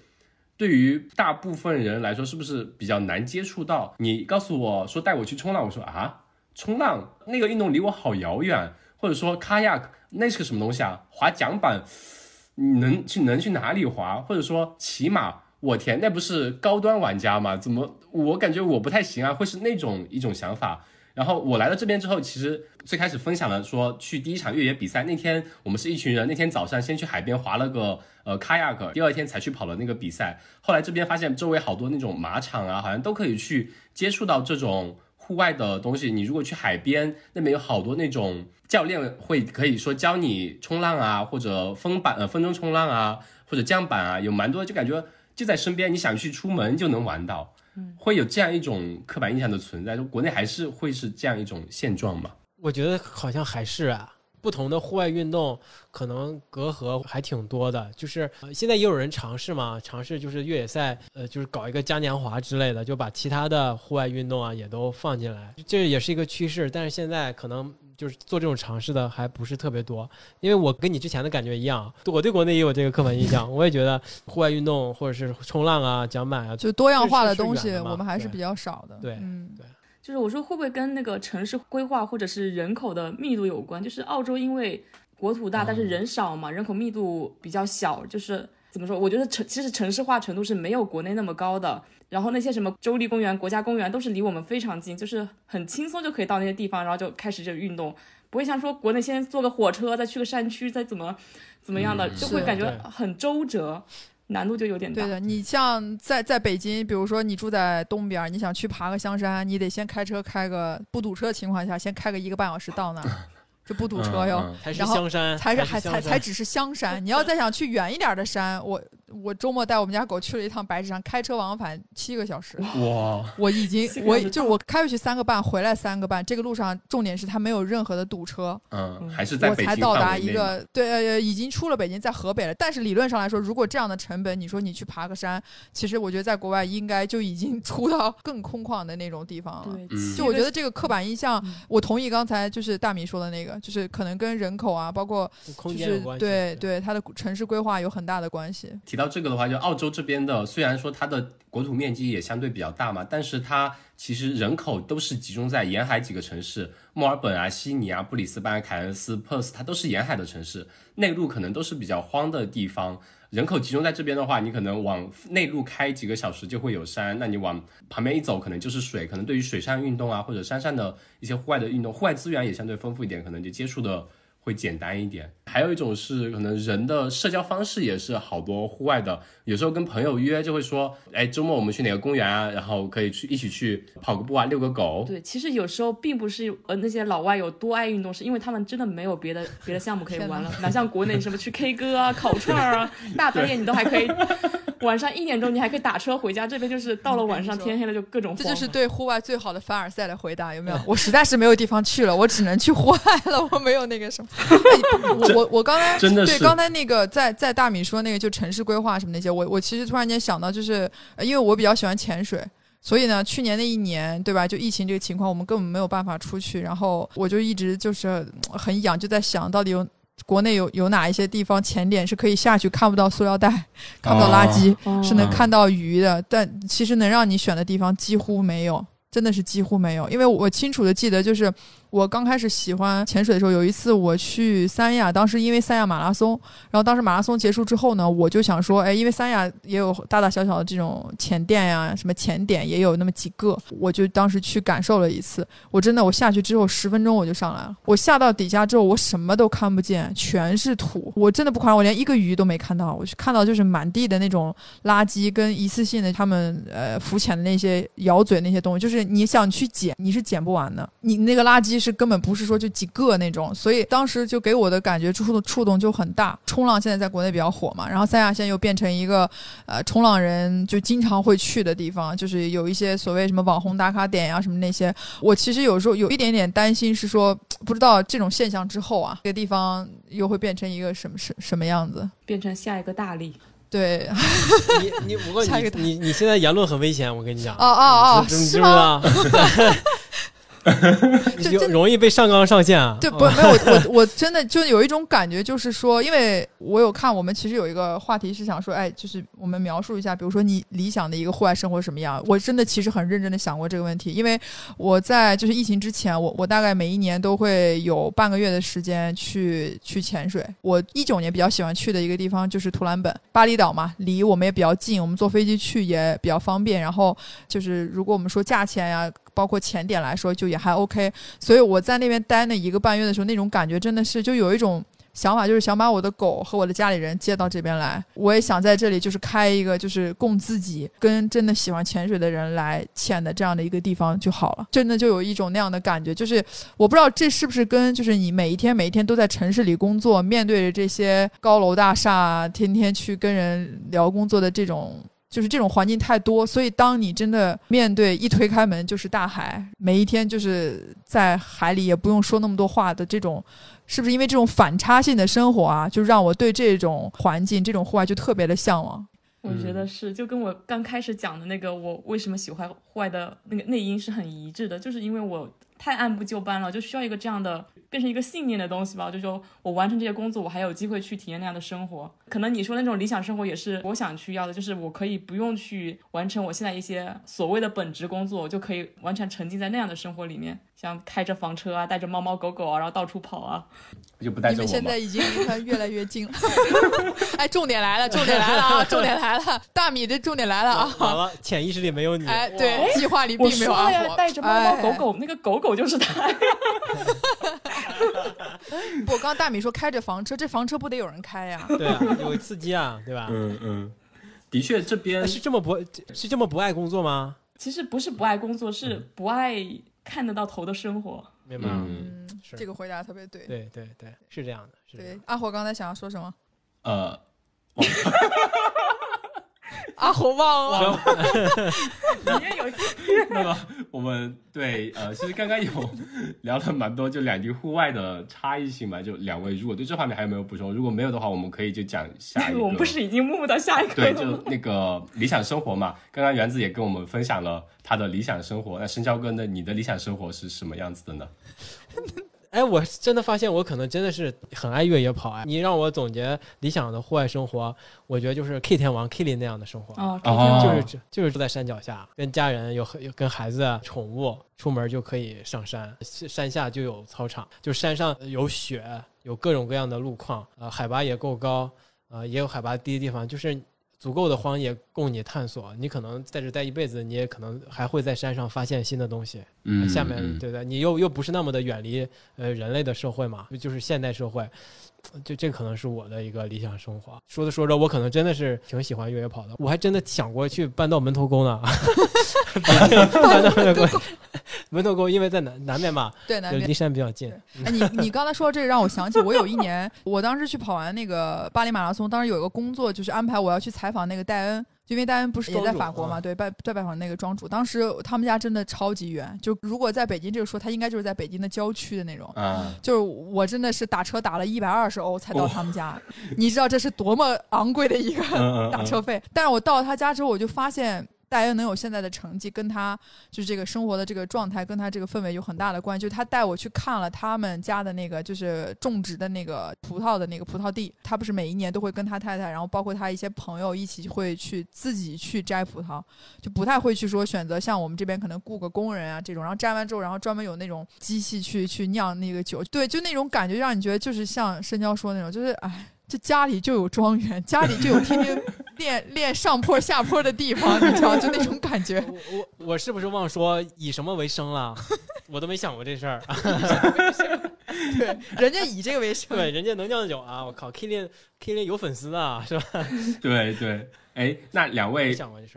对于大部分人来说，是不是比较难接触到？你告诉我说带我去冲浪，我说啊，冲浪那个运动离我好遥远，或者说 kayak 那是个什么东西啊？滑桨板，你能去能去哪里滑？或者说骑马，我天，那不是高端玩家吗？怎么我感觉我不太行啊？会是那种一种想法。然后我来到这边之后，其实最开始分享了说去第一场越野比赛那天，我们是一群人，那天早上先去海边划了个呃 kayak，第二天才去跑了那个比赛。后来这边发现周围好多那种马场啊，好像都可以去接触到这种户外的东西。你如果去海边那边有好多那种教练会可以说教你冲浪啊，或者风板呃风筝冲浪啊，或者桨板啊，有蛮多就感觉就在身边，你想去出门就能玩到。会有这样一种刻板印象的存在，就国内还是会是这样一种现状吗？我觉得好像还是啊，不同的户外运动可能隔阂还挺多的。就是现在也有人尝试嘛，尝试就是越野赛，呃，就是搞一个嘉年华之类的，就把其他的户外运动啊也都放进来，这也是一个趋势。但是现在可能。就是做这种尝试的还不是特别多，因为我跟你之前的感觉一样，我对国内也有这个刻板印象，我也觉得户外运动或者是冲浪啊、桨板啊，就多样化的东西，我们还是比较少的。对，嗯，对。就是我说会不会跟那个城市规划或者是人口的密度有关？就是澳洲因为国土大，但是人少嘛，人口密度比较小，就是怎么说？我觉得城其实城市化程度是没有国内那么高的。然后那些什么州立公园、国家公园都是离我们非常近，就是很轻松就可以到那些地方，然后就开始这运动，不会像说国内先坐个火车，再去个山区，再怎么怎么样的，就会感觉很周折，难度就有点大。对的，你像在在北京，比如说你住在东边，你想去爬个香山，你得先开车开个不堵车的情况下，先开个一个半小时到那儿。就不堵车哟，然后才是还才才只是香山。你要再想去远一点的山，我我周末带我们家狗去了一趟白石山，开车往返七个小时。哇！我已经我就我开回去三个半，回来三个半。这个路上重点是它没有任何的堵车。嗯，还是在我才到达一个对呃已经出了北京，在河北了。但是理论上来说，如果这样的成本，你说你去爬个山，其实我觉得在国外应该就已经 出到更空旷的那种地方了。对，就我觉得这个刻板印象，我同意刚才就是大米说的那个。就是可能跟人口啊，包括就是对对它的城市规划有很大的关系。提到这个的话，就澳洲这边的，虽然说它的国土面积也相对比较大嘛，但是它其实人口都是集中在沿海几个城市，墨尔本啊、悉尼啊、布里斯班、凯恩斯、珀斯它都是沿海的城市，内陆可能都是比较荒的地方。人口集中在这边的话，你可能往内陆开几个小时就会有山，那你往旁边一走，可能就是水。可能对于水上运动啊，或者山上的一些户外的运动，户外资源也相对丰富一点，可能就接触的。会简单一点，还有一种是可能人的社交方式也是好多户外的，有时候跟朋友约就会说，哎，周末我们去哪个公园啊，然后可以去一起去跑个步啊，遛个狗。对，其实有时候并不是呃那些老外有多爱运动，是因为他们真的没有别的别的项目可以玩了，哪像国内什么去 K 歌啊、烤串啊，大半夜你都还可以。晚上一点钟你还可以打车回家，这边就是到了晚上天黑了就各种。这就是对户外最好的凡尔赛的回答，有没有？我实在是没有地方去了，我只能去户外了，我没有那个什么。我我我刚才对刚才那个在在大米说那个就城市规划什么那些，我我其实突然间想到，就是因为我比较喜欢潜水，所以呢，去年那一年对吧？就疫情这个情况，我们根本没有办法出去，然后我就一直就是很痒，就在想到底有。国内有有哪一些地方潜点是可以下去看不到塑料袋、看不到垃圾，是能看到鱼的？但其实能让你选的地方几乎没有，真的是几乎没有。因为我清楚的记得，就是我刚开始喜欢潜水的时候，有一次我去三亚，当时因为三亚马拉松，然后当时马拉松结束之后呢，我就想说，哎，因为三亚也有大大小小的这种潜店呀，什么潜点也有那么几个，我就当时去感受了一次。我真的，我下去之后十分钟我就上来了。我下到底下之后，我什么都看不见，全是土。我真的不夸张，我连一个鱼都没看到。我去看到就是满地的那种垃圾跟一次性的他们呃浮潜的那些咬嘴那些东西，就是你想去捡，你是捡不完的。你那个垃圾是根本不是说就几个那种，所以当时就给我的感觉触动触动就很大。冲浪现在在国内比较火嘛，然后三亚现在又变成一个呃冲浪人就经常会去的地方，就是有一些所谓什么网红打卡点呀什么那些。我其实有时候有一点点担心，是说不知道这种现象之后啊，这个地方又会变成一个什么什什么样子？变成下一个大理？对，你你不过你你你现在言论很危险，我跟你讲。哦哦哦，是吗？这这容易被上纲上线啊。对，不没有我 我我真的就有一种感觉，就是说，因为我有看，我们其实有一个话题是想说，哎，就是我们描述一下，比如说你理想的一个户外生活什么样。我真的其实很认真的想过这个问题，因为我在就是疫情之前，我我大概每一年都会有半个月的时间去去潜水。我一九年比较喜欢去的一个地方就是图兰本，巴厘岛嘛，离我们也比较近，我们坐飞机去也比较方便。然后就是如果我们说价钱呀。包括前点来说，就也还 OK，所以我在那边待那一个半月的时候，那种感觉真的是就有一种想法，就是想把我的狗和我的家里人接到这边来。我也想在这里就是开一个，就是供自己跟真的喜欢潜水的人来潜的这样的一个地方就好了。真的就有一种那样的感觉，就是我不知道这是不是跟就是你每一天每一天都在城市里工作，面对着这些高楼大厦，天天去跟人聊工作的这种。就是这种环境太多，所以当你真的面对一推开门就是大海，每一天就是在海里也不用说那么多话的这种，是不是因为这种反差性的生活啊，就让我对这种环境、这种户外就特别的向往？我觉得是，就跟我刚开始讲的那个我为什么喜欢户外的那个内因是很一致的，就是因为我太按部就班了，就需要一个这样的。变成一个信念的东西吧，就说我完成这些工作，我还有机会去体验那样的生活。可能你说那种理想生活也是我想去要的，就是我可以不用去完成我现在一些所谓的本职工作，我就可以完全沉浸在那样的生活里面，像开着房车啊，带着猫猫狗狗啊，然后到处跑啊。就不带着我你们现在已经离他越来越近了。哎，重点来了，重点来了啊！重点来了，大米这重点来了啊！好了，潜意识里没有你。哎，对，计划里并没有阿火。带着猫猫狗狗，那个狗狗就是他。不，刚刚大米说开着房车，这房车不得有人开呀？对啊，有司机啊，对吧？嗯嗯，的确，这边是这么不，是这么不爱工作吗？其实不是不爱工作，是不爱看得到头的生活。明白？嗯，这个回答特别对。对对对，是这样的。对，阿火刚才想要说什么？呃。阿火忘了，你也 有。那么我们对呃，其实刚刚有聊了蛮多，就两地户外的差异性嘛。就两位，如果对这方面还有没有补充？如果没有的话，我们可以就讲下一个。我们不是已经目到下一个对，就那个理想生活嘛。刚刚园子也跟我们分享了他的理想生活。那深交哥呢？你的理想生活是什么样子的呢？哎，我真的发现我可能真的是很爱越野跑哎！你让我总结理想的户外生活，我觉得就是 K 天王 K 林那样的生活啊，就是就是住在山脚下，跟家人有有跟孩子、宠物出门就可以上山，山下就有操场，就山上有雪，有各种各样的路况，呃，海拔也够高，呃，也有海拔低的地方，就是。足够的荒野供你探索，你可能在这待一辈子，你也可能还会在山上发现新的东西。嗯，下面对不对？你又又不是那么的远离呃人类的社会嘛，就是现代社会。就这可能是我的一个理想生活。说着说着，我可能真的是挺喜欢越野跑的。我还真的想过去搬到门头沟呢。搬到门头沟，门头沟因为在南南面嘛，对，南面离山比较近。哎，你你刚才说这个让我想起，我有一年，我当时去跑完那个巴黎马拉松，当时有一个工作就是安排我要去采访那个戴恩。就因为戴恩不是也在法国嘛，对，拜在拜访那个庄主。当时他们家真的超级远，就如果在北京这个说，他应该就是在北京的郊区的那种。嗯，就是我真的是打车打了一百二十欧才到他们家，你知道这是多么昂贵的一个打车费。但是我到了他家之后，我就发现。大约能有现在的成绩，跟他就是这个生活的这个状态，跟他这个氛围有很大的关系。就他带我去看了他们家的那个，就是种植的那个葡萄的那个葡萄地。他不是每一年都会跟他太太，然后包括他一些朋友一起会去自己去摘葡萄，就不太会去说选择像我们这边可能雇个工人啊这种。然后摘完之后，然后专门有那种机器去去酿那个酒。对，就那种感觉让你觉得就是像深交说那种，就是哎。这家里就有庄园，家里就有天天练练上坡下坡的地方，你知道，就那种感觉。我我我是不是忘说以什么为生了？我都没想过这事儿。对，人家以这个为生。对，人家能酿酒啊！我靠，Klin，Klin 有粉丝啊，是吧？对对。哎，那两位，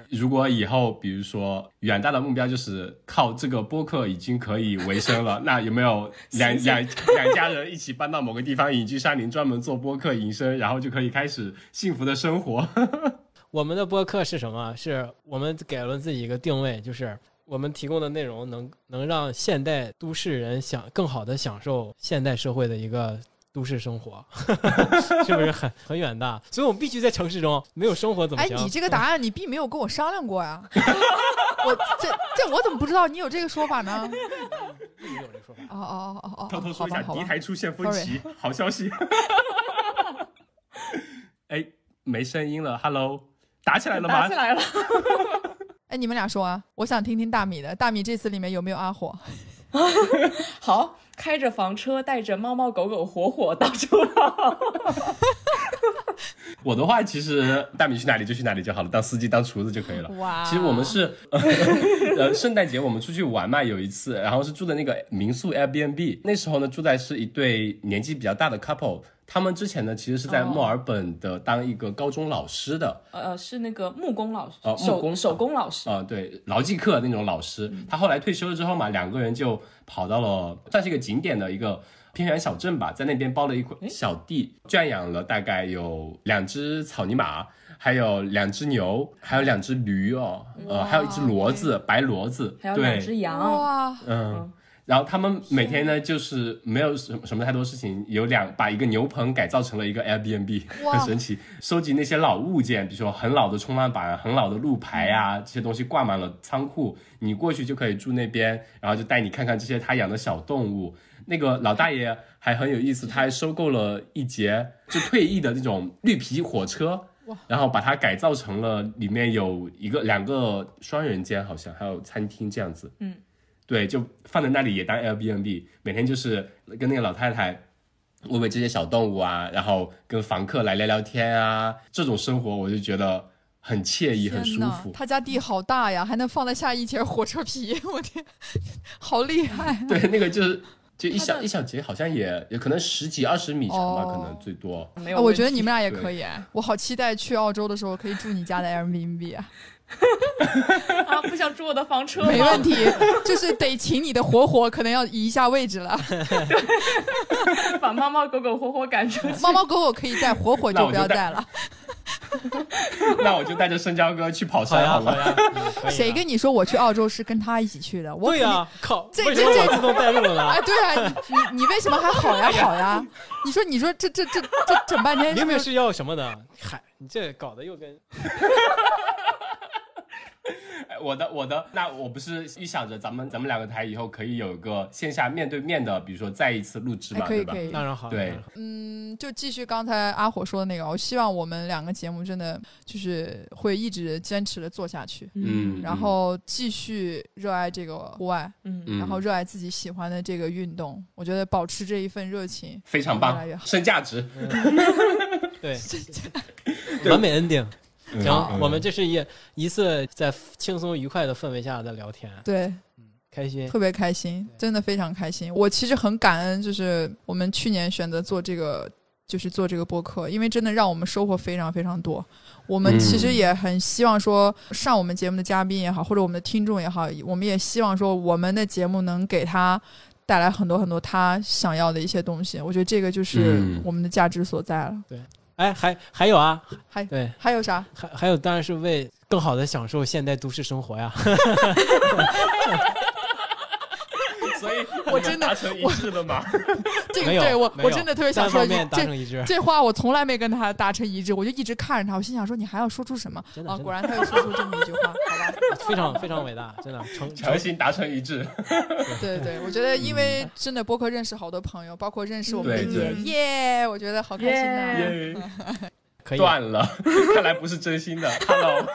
如果以后比如说远大的目标就是靠这个播客已经可以维生了，那有没有两两两家人一起搬到某个地方隐居山林，专门做播客营生，然后就可以开始幸福的生活？我们的播客是什么？是我们给了自己一个定位，就是我们提供的内容能能让现代都市人享更好的享受现代社会的一个。都市生活 是不是很很远大？所以我们必须在城市中，没有生活怎么行？哎，你这个答案你并没有跟我商量过呀！我这这我怎么不知道你有这个说法呢？说法。哦哦哦哦哦，偷偷说一下，敌台出现分歧，好消息。哎，没声音了，Hello，打起来了吗打起？来了。哎，你们俩说啊，我想听听大米的。大米这次里面有没有阿火？好，开着房车，带着猫猫狗狗火火到处跑。我的话，其实大米去哪里就去哪里就好了，当司机当厨子就可以了。哇其实我们是，呃，圣诞节我们出去玩嘛，有一次，然后是住的那个民宿 Airbnb，那时候呢住在是一对年纪比较大的 couple，他们之前呢其实是在哦墨尔本的当一个高中老师的，呃，是那个木工老师，呃木工手手工老师。啊、对，劳技课那种老师，他后来退休了之后嘛，两个人就跑到了算是一个景点的一个偏远小镇吧，在那边包了一块小地，圈养了大概有两只草泥马，还有两只牛，还有两只驴哦，呃，还有一只骡子，白骡子，还有两，只羊，哇，嗯。然后他们每天呢，就是没有什么什么太多事情，有两把一个牛棚改造成了一个 Airbnb，很神奇。收集那些老物件，比如说很老的冲浪板、很老的路牌啊，这些东西挂满了仓库，你过去就可以住那边，然后就带你看看这些他养的小动物。那个老大爷还很有意思，他还收购了一节就退役的那种绿皮火车，然后把它改造成了里面有一个两个双人间，好像还有餐厅这样子。嗯，对，就放在那里也当 Airbnb，每天就是跟那个老太太喂喂这些小动物啊，然后跟房客来聊聊天啊，这种生活我就觉得很惬意，很舒服。他家地好大呀，还能放得下一节火车皮，我天，好厉害！对，那个就是就一小一小节，好像也也可能十几二十米长吧，哦可能最多。没有我觉得你们俩也可以哎，我好期待去澳洲的时候可以住你家的 Airbnb 啊，啊，不想住我的房车？没问题，就是得请你的火火，可能要移一下位置了。把猫猫狗狗火火赶出去。猫猫狗狗可以带，火火就不要带了。那我就带着生姜哥去跑山好了。呀谁跟你说我去澳洲是跟他一起去的？我靠，这这这我自动带入了哎，对啊，你你你为什么还好呀 好呀？你说你说这这这这整半天是不是？明明是要什么的，嗨，你这搞得又跟哎 我的我的，那我不是预想着咱们咱们两个台以后可以有一个线下面对面的，比如说再一次录制嘛，对吧哎可以可？以，当然好，对。嗯，就继续刚才阿火说的那个，我希望我们两个节目真的就是会一直坚持的做下去，嗯，然后继续热爱这个户外，嗯，嗯，然后热爱自己喜欢的这个运动。我觉得保持这一份热情，非常棒越来越，好。升 价值。对，完美 ending。嗯行，嗯我们这是一一次在轻松愉快的氛围下的聊天，对，开心。特别开心，真的非常开心。我其实很感恩，就是我们去年选择做这个。就是做这个播客，因为真的让我们收获非常非常多。我们其实嗯也很希望说，上我们节目的嘉宾也好，或者我们的听众也好，我们也希望说，我们的节目能给他带来很多很多他想要的一些东西。我觉得这个就是嗯我们的价值所在了。哎，还还有啊，还对，还有啥？还还有，当然是为更好的享受现代都市生活呀。我真的达成一致了吗？这个对我我真的特别想说这成一致，这话我从来没跟他达成一致，我就一直看着他，我心想说你还要说出什么啊？真的果然他又说出这么一句话，好吧？非常非常伟大，真的成成强行达成一致。对对对，我觉得因为真的播客认识好多朋友，包括认识我们的对爷对爷，我觉得好开心啊、耶耶，可以。断了，看来不是真心的。Hello，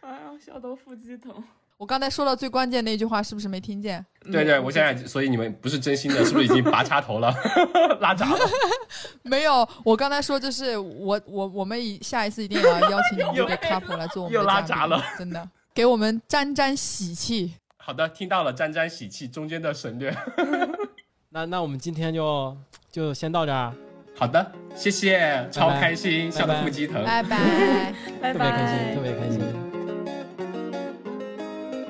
哎呀，笑到腹肌疼。我刚才说了最关键那句话，是不是没听见？对对，我现在所以你们不是真心的，是不是已经拔插头了，拉闸了？没有，我刚才说就是我我我们以下一次一定要邀请你们 这个 couple 来做我们的又拉嘉宾闸了，真的给我们沾沾喜气。好的，听到了沾沾喜气中间的省略。那那我们今天就就先到这儿，好的，谢谢，超开心，笑得拜拜腹肌疼。拜拜。拜拜。特别开心，特别开心。